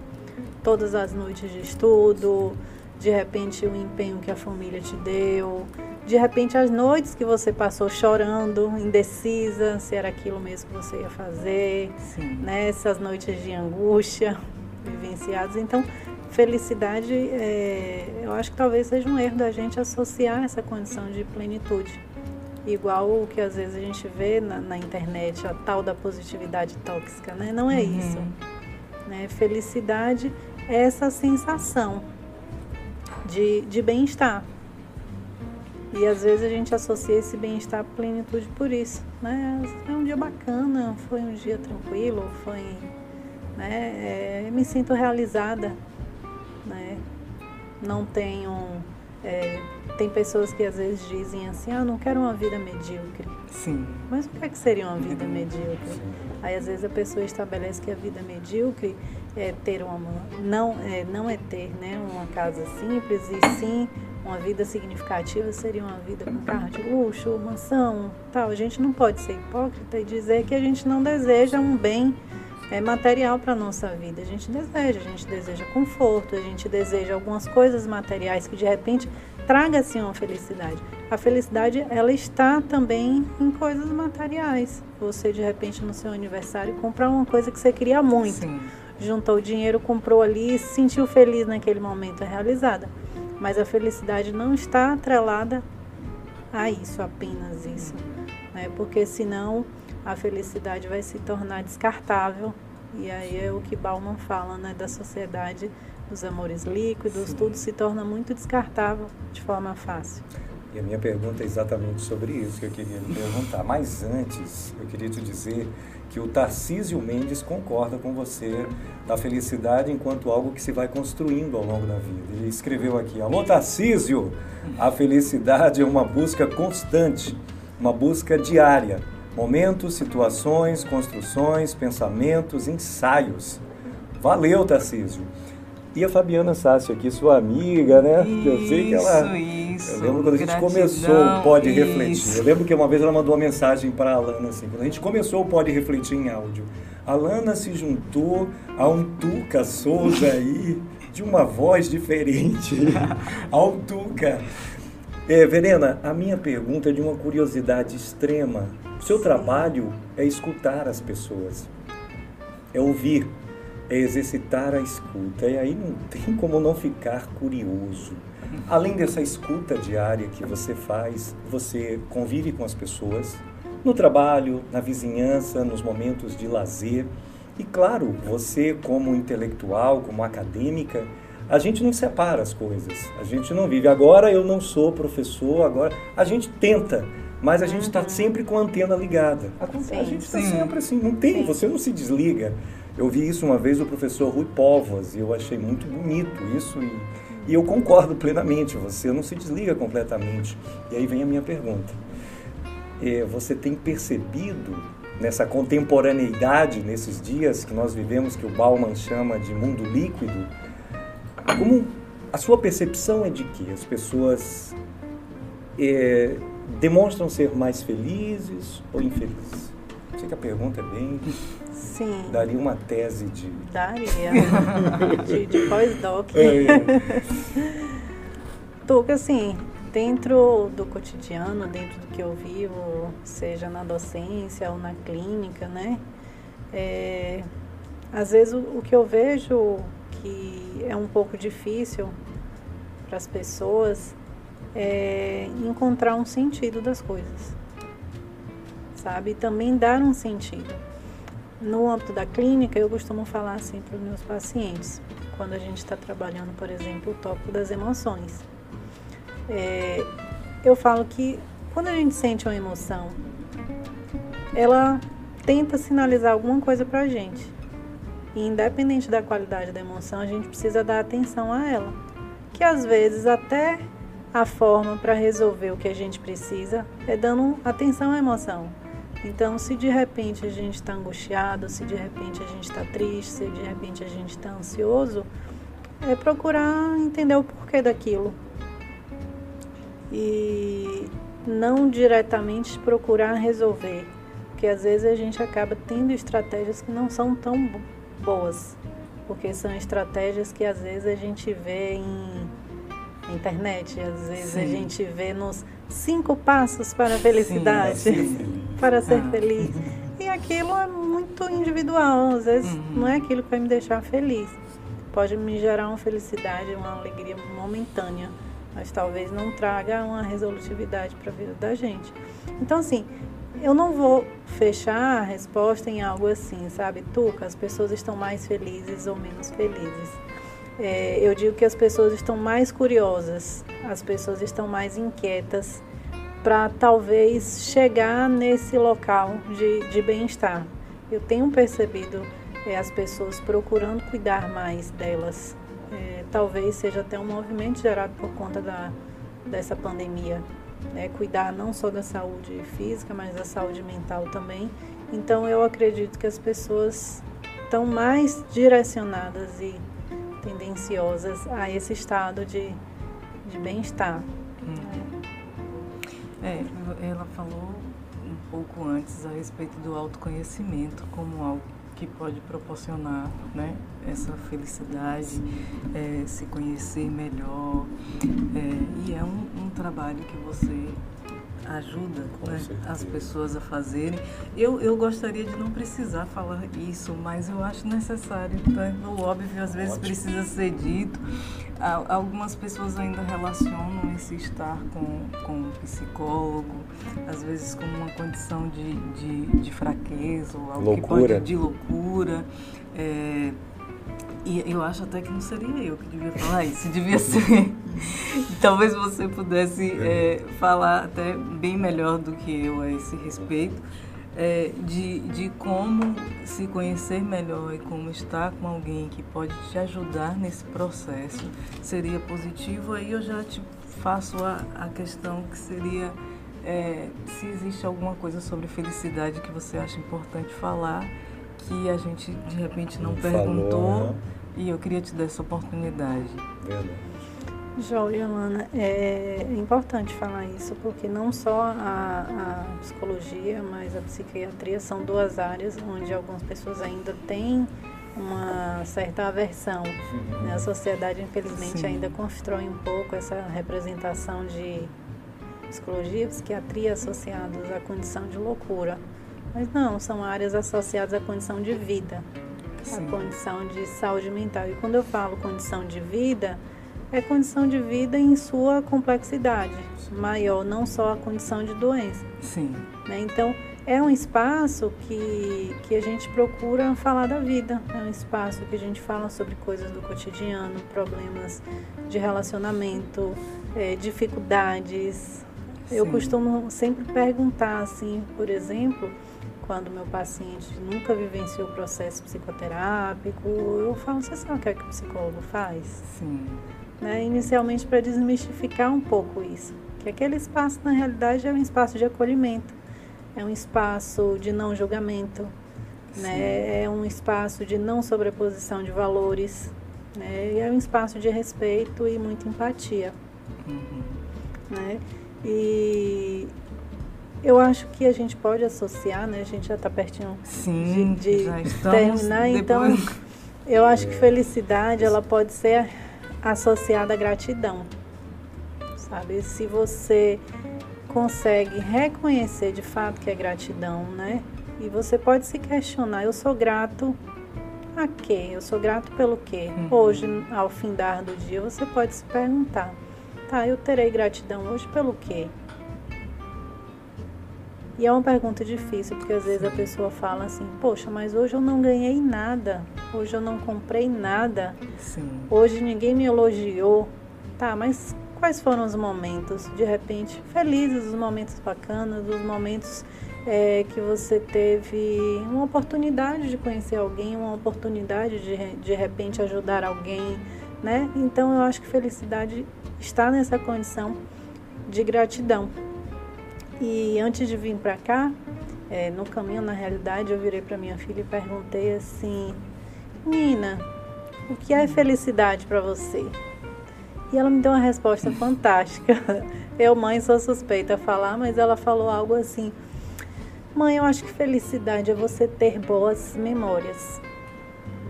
todas as noites de estudo, de repente o empenho que a família te deu, de repente as noites que você passou chorando, indecisa se era aquilo mesmo que você ia fazer, Sim. né? essas noites de angústia vivenciadas. Então, felicidade, é, eu acho que talvez seja um erro da gente associar essa condição de plenitude. Igual o que às vezes a gente vê na, na internet, a tal da positividade tóxica, né? Não é Uhum. isso. Né? Felicidade é essa sensação de, de bem-estar. E às vezes a gente associa esse bem-estar à plenitude por isso. Né? É um dia bacana, foi um dia tranquilo, foi. Né? É, me sinto realizada. Né? Não tenho. é, tem pessoas que às vezes dizem assim, ah, não quero uma vida medíocre. Sim. Mas o que, é que seria uma vida medíocre? Aí às vezes a pessoa estabelece que a vida medíocre é ter uma não é não é ter né uma casa simples e sim uma vida significativa seria uma vida com carro de luxo, mansão, tal. A gente não pode ser hipócrita e dizer que a gente não deseja um bem é, material para nossa vida. A gente deseja, a gente deseja conforto, a gente deseja algumas coisas materiais que de repente traga assim uma felicidade. A felicidade ela está também em coisas materiais. Você de repente no seu aniversário comprar uma coisa que você queria muito, Sim. juntou o dinheiro, comprou ali e se sentiu feliz naquele momento é realizada. Mas a felicidade não está atrelada a isso, apenas isso, né? Porque senão a felicidade vai se tornar descartável e aí é o que Bauman fala, né, da sociedade dos amores líquidos, Sim. tudo se torna muito descartável de forma fácil. E a minha pergunta é exatamente sobre isso que eu queria lhe perguntar. Mas antes, eu queria te dizer que o Tarcísio Mendes concorda com você da felicidade enquanto algo que se vai construindo ao longo da vida. Ele escreveu aqui: Alô, Tarcísio! A felicidade é uma busca constante, uma busca diária. Momentos, situações, construções, pensamentos, ensaios. Valeu, Tarcísio! E a Fabiana Sácio aqui, sua amiga, né? Isso, eu sei que ela. Isso, Eu lembro quando a gente gratidão, começou o Pode isso. Refletir. Eu lembro que uma vez ela mandou uma mensagem para a Alana assim, quando a gente começou o Pode Refletir em áudio. A Alana se juntou a um Tuca Souza aí, de uma voz diferente. ao Tuca. É, Verena, a minha pergunta é de uma curiosidade extrema. O seu trabalho é escutar as pessoas, é ouvir, é exercitar a escuta. E aí não tem como não ficar curioso. Além dessa escuta diária que você faz, você convive com as pessoas no trabalho, na vizinhança, nos momentos de lazer. E claro, você como intelectual, como acadêmica, a gente não separa as coisas. A gente não vive. Agora eu não sou professor, agora a gente tenta, mas a gente está sempre com a antena ligada. A, a gente está sempre assim, não tem, Sim. você não se desliga. Eu vi isso uma vez do professor Rui Povas e eu achei muito bonito isso e, e eu concordo plenamente. Você não se desliga completamente. E aí vem a minha pergunta. É, você tem percebido nessa contemporaneidade, nesses dias que nós vivemos, que o Bauman chama de mundo líquido, como a sua percepção é de que as pessoas é, demonstram ser mais felizes ou infelizes? Sei que a pergunta é bem. Sim, daria uma tese de. daria. de, de pós-doc. É, Tuca, assim, dentro do cotidiano, dentro do que eu vivo, seja na docência ou na clínica, né? É, às vezes o, o que eu vejo que é um pouco difícil para as pessoas é encontrar um sentido das coisas, sabe? E também dar um sentido. No âmbito da clínica, eu costumo falar assim para os meus pacientes, quando a gente está trabalhando, por exemplo, o tópico das emoções. É, eu falo que quando a gente sente uma emoção, ela tenta sinalizar alguma coisa para a gente. E independente da qualidade da emoção, a gente precisa dar atenção a ela. Que às vezes até a forma para resolver o que a gente precisa é dando atenção à emoção. Então, se de repente a gente está angustiado, se de repente a gente está triste, se de repente a gente está ansioso, é procurar entender o porquê daquilo. E não diretamente procurar resolver, porque às vezes a gente acaba tendo estratégias que não são tão boas, porque são estratégias que às vezes a gente vê em internet, às vezes a Sim. gente vê nos cinco passos para a felicidade Sim, para ser Ah. feliz. E aquilo é muito individual, às vezes Uhum. não é aquilo que vai me deixar feliz. Pode me gerar uma felicidade, uma alegria momentânea, mas talvez não traga uma resolutividade para a vida da gente. Então, assim, eu não vou fechar a resposta em algo assim, sabe? Tuca, as pessoas estão mais felizes ou menos felizes. É, eu digo que as pessoas estão mais curiosas, as pessoas estão mais inquietas para talvez chegar nesse local de, de bem-estar. Eu tenho percebido é, as pessoas procurando cuidar mais delas. É, talvez seja até um movimento gerado por conta da, dessa pandemia. Né? cuidar não só da saúde física, mas da saúde mental também. Então eu acredito que as pessoas estão mais direcionadas e tendenciosas a esse estado de, de bem-estar. É, ela falou um pouco antes a respeito do autoconhecimento como algo que pode proporcionar né, essa felicidade, é, se conhecer melhor. é, e é um, um trabalho que você ajuda né, as pessoas a fazerem. Eu, eu gostaria de não precisar falar isso, mas eu acho necessário. Né? O óbvio às vezes Ótimo. precisa ser dito. Al- Algumas pessoas ainda relacionam esse estar com, com um psicólogo, às vezes como uma condição de, de, de fraqueza ou algo que Loucura. pode de loucura. É, E eu acho até que não seria eu que devia falar isso, devia ser. Talvez você pudesse é, falar até bem melhor do que eu a esse respeito, é, de, de como se conhecer melhor e como estar com alguém que pode te ajudar nesse processo seria positivo. Aí eu já te faço a, a questão que seria é, se existe alguma coisa sobre felicidade que você acha importante falar, que a gente de repente não, não perguntou falou, né? e eu queria te dar essa oportunidade. Verdade. Joia, Ana, é importante falar isso porque não só a, a, psicologia, mas a psiquiatria são duas áreas onde algumas pessoas ainda têm uma certa aversão. Né? A sociedade, infelizmente, Sim. ainda constrói um pouco essa representação de psicologia e psiquiatria associados à condição de loucura. Mas não, são áreas associadas à condição de vida, Sim. à condição de saúde mental. E quando eu falo condição de vida, é condição de vida em sua complexidade maior, não só a condição de doença. Sim. Né? Então, é um espaço que, que a gente procura falar da vida, é um espaço que a gente fala sobre coisas do cotidiano, problemas de relacionamento, é, dificuldades, eu costumo sempre perguntar, assim, por exemplo, quando meu paciente nunca vivenciou o processo psicoterápico, eu falo, você sabe o que, é que o psicólogo faz? Sim. Né? Inicialmente para desmistificar um pouco isso, que aquele espaço na realidade é um espaço de acolhimento, é um espaço de não julgamento, né? é um espaço de não sobreposição de valores, né? e é um espaço de respeito e muita empatia. Uhum. Né? E eu acho que a gente pode associar, né? A gente já está pertinho Sim, de, de terminar, então eu acho que felicidade ela pode ser associada à gratidão, sabe? Se você consegue reconhecer de fato que é gratidão, né? E você pode se questionar: eu sou grato a quê? Eu sou grato pelo quê? Uhum. Hoje, ao findar do dia, você pode se perguntar Tá, eu terei gratidão hoje pelo quê? E é uma pergunta difícil, porque às vezes a pessoa fala assim: Poxa, mas hoje eu não ganhei nada, hoje eu não comprei nada, Sim. hoje ninguém me elogiou. Tá, mas quais foram os momentos, de repente, felizes, os momentos bacanas, os momentos é, que você teve uma oportunidade de conhecer alguém, uma oportunidade de de repente ajudar alguém, né? Então eu acho que felicidade está nessa condição de gratidão. E antes de vir para cá, é, no caminho, na realidade, eu virei para minha filha e perguntei assim: Nina, o que é felicidade para você? E ela me deu uma resposta fantástica. Eu, mãe, sou suspeita a falar, mas ela falou algo assim: Mãe, eu acho que felicidade é você ter boas memórias.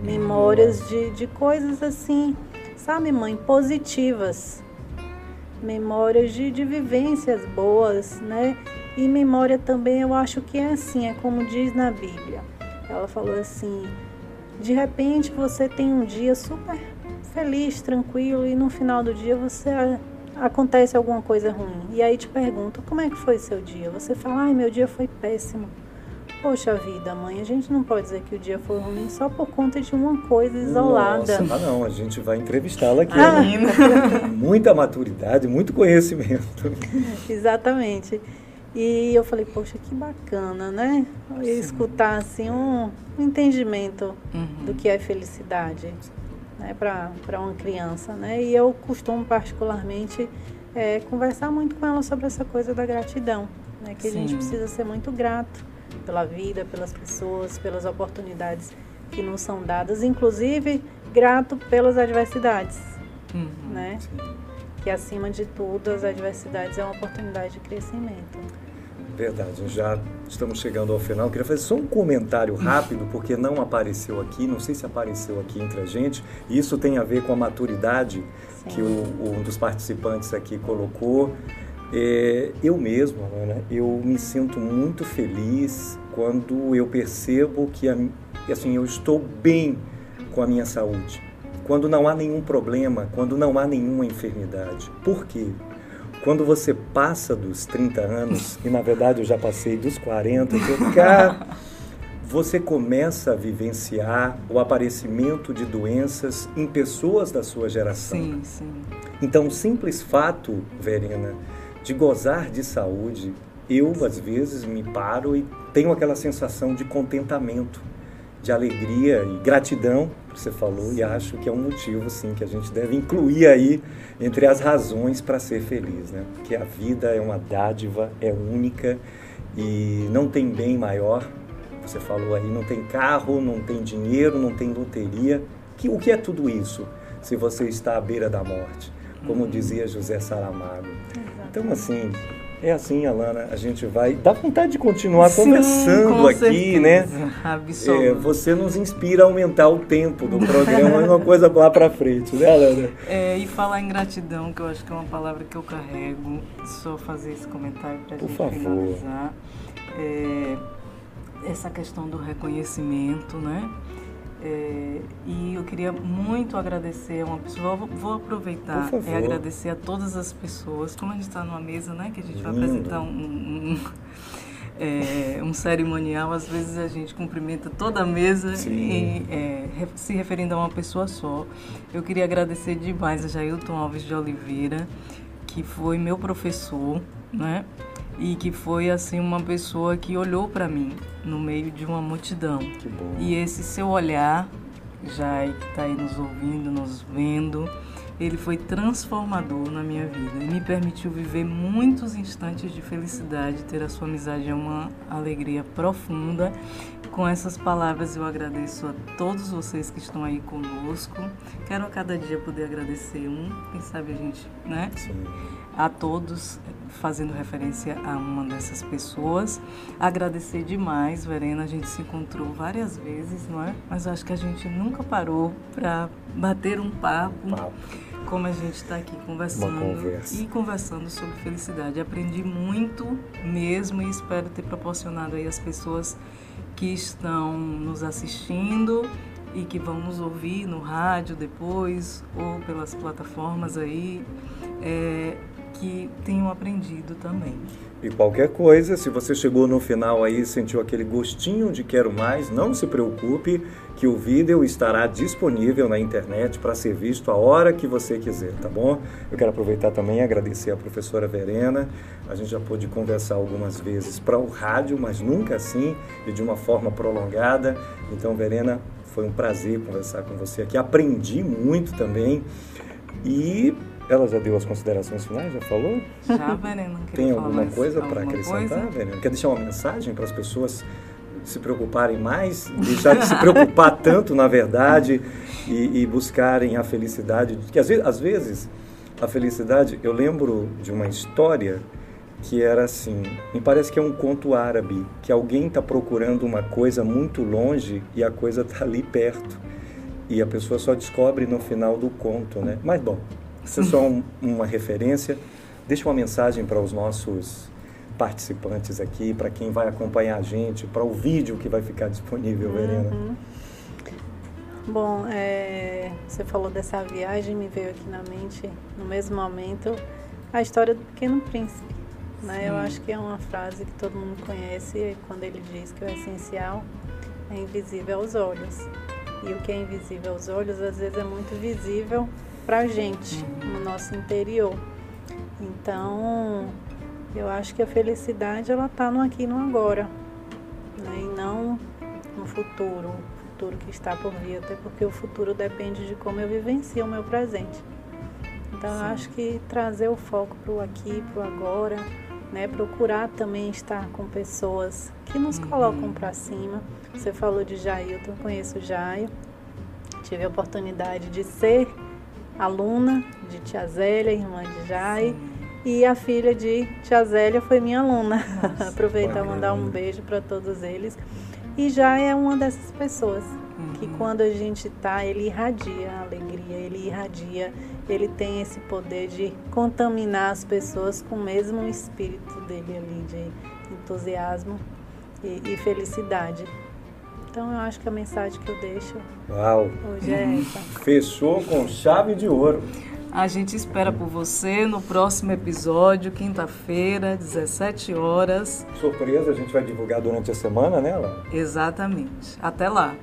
Memórias de, de coisas assim, sabe, mãe, positivas memórias de, de vivências boas, né? E memória também eu acho que é assim, é como diz na Bíblia. Ela falou assim: de repente você tem um dia super feliz, tranquilo, e no final do dia você acontece alguma coisa ruim. E aí te pergunto: como é que foi seu dia? Você fala: ai, meu dia foi péssimo. Poxa vida, mãe, a gente não pode dizer que o dia foi ruim só por conta de uma coisa isolada. Nossa, ah, não, a gente vai entrevistá-la aqui. Ah. Muita maturidade, muito conhecimento. Exatamente. E eu falei, poxa, que bacana, né? Escutar assim um, entendimento uhum. do que é felicidade né? para uma criança, né? E eu costumo particularmente é, conversar muito com ela sobre essa coisa da gratidão, né? Que Sim. a gente precisa ser muito grato pela vida, pelas pessoas, pelas oportunidades que nos são dadas, inclusive grato pelas adversidades, uhum, né? Sim. Que acima de tudo as adversidades é uma oportunidade de crescimento. Verdade, já estamos chegando ao final. Queria fazer só um comentário rápido, porque não apareceu aqui, não sei se apareceu aqui entre a gente. Isso tem a ver com a maturidade Sim. que o, um dos participantes aqui colocou. É, eu mesmo, Ana, eu me sinto muito feliz quando eu percebo que assim, eu estou bem com a minha saúde. Quando não há nenhum problema, quando não há nenhuma enfermidade. Por quê? Quando você passa dos 30 anos, e na verdade eu já passei dos 40, eu, cara, você começa a vivenciar o aparecimento de doenças em pessoas da sua geração. Sim, sim. Então, o simples fato, Verena, de gozar de saúde, eu às vezes me paro e tenho aquela sensação de contentamento, de alegria e gratidão, que você falou, e acho que é um motivo sim que a gente deve incluir aí entre as razões para ser feliz, né? Porque a vida é uma dádiva, é única e não tem bem maior. Você falou aí, não tem carro, não tem dinheiro, não tem loteria. Que, o que é tudo isso se você está à beira da morte? Como Uhum. dizia José Saramago. Então, assim, é assim, Alana, a gente vai. Dá vontade de continuar Sim, conversando aqui, certeza. né? É, você nos inspira a aumentar o tempo do programa e uma coisa lá pra frente, né, Alana? É, e falar em gratidão, que eu acho que é uma palavra que eu carrego, só fazer esse comentário para gente favor. finalizar. É, essa questão do reconhecimento, né? É, e eu queria muito agradecer a uma pessoa, vou, vou aproveitar e agradecer a todas as pessoas, como a gente está numa mesa, né, que a gente vai Lindo. apresentar um, um, é, um cerimonial, às vezes a gente cumprimenta toda a mesa Sim. e, é, se referindo a uma pessoa só. Eu queria agradecer demais a Jailton Alves de Oliveira, que foi meu professor, né? E que foi assim uma pessoa que olhou para mim no meio de uma multidão. Que bom. E esse seu olhar, Jai, que está aí nos ouvindo, nos vendo, ele foi transformador na minha vida e me permitiu viver muitos instantes de felicidade. Ter a sua amizade é uma alegria profunda. Com essas palavras eu agradeço a todos vocês que estão aí conosco. Quero a cada dia poder agradecer um, quem sabe a gente, né? Sim. A todos, fazendo referência a uma dessas pessoas. Agradecer demais, Verena. A gente se encontrou várias vezes, não é? Mas acho que a gente nunca parou para bater um papo, Papo. como a gente está aqui conversando e conversando sobre felicidade. Aprendi muito mesmo e espero ter proporcionado aí às pessoas que estão nos assistindo e que vão nos ouvir no rádio depois ou pelas plataformas aí, é, que tenham aprendido também. E qualquer coisa, se você chegou no final aí e sentiu aquele gostinho de quero mais, não se preocupe que o vídeo estará disponível na internet para ser visto a hora que você quiser, tá bom? Eu quero aproveitar também e agradecer a professora Verena. A gente já pôde conversar algumas vezes para o rádio, mas nunca assim e de uma forma prolongada. Então, Verena, foi um prazer conversar com você aqui. Aprendi muito também. E ela já deu as considerações finais, já falou? Já, Verena, Tem alguma coisa para acrescentar? Verena? Quer deixar uma mensagem para as pessoas se preocuparem mais, deixar de se preocupar tanto, na verdade, e, e buscarem a felicidade? Que às vezes, às vezes, a felicidade, eu lembro de uma história que era assim, me parece que é um conto árabe, que alguém está procurando uma coisa muito longe e a coisa está ali perto. E a pessoa só descobre no final do conto, né? Mas bom, isso é só um- uma referência. Deixa uma mensagem para os nossos participantes aqui, para quem vai acompanhar a gente, para o vídeo que vai ficar disponível, Verena. Uhum. Bom, é, você falou dessa viagem, me veio aqui na mente, no mesmo momento, a história do Pequeno Príncipe. Né? Eu acho que é uma frase que todo mundo conhece quando ele diz que o essencial é invisível aos olhos. E o que é invisível aos olhos, às vezes, é muito visível para a gente, no nosso interior. Então, eu acho que a felicidade, ela está no aqui e no agora. Né? E não no futuro, o futuro que está por vir, até porque o futuro depende de como eu vivencio o meu presente. Então, eu acho que trazer o foco para o aqui, para o agora, né? procurar também estar com pessoas que nos Uhum. colocam para cima. Você falou de Jailton, eu conheço o Jaio, tive a oportunidade de ser aluna de Tia Zélia, irmã de Jai, e a filha de Tia Zélia foi minha aluna. Nossa, Aproveitar e mandar um beijo para todos eles. E Jai é uma dessas pessoas que Uhum. quando a gente tá, ele irradia a alegria, ele irradia, ele tem esse poder de contaminar as pessoas com o mesmo espírito dele ali de entusiasmo e, e felicidade. Então eu acho que a mensagem que eu deixo Uau! hoje é essa. Fechou com chave de ouro. A gente espera por você no próximo episódio, quinta-feira, 17 horas. Surpresa, a gente vai divulgar durante a semana, né, Alan? Exatamente. Até lá.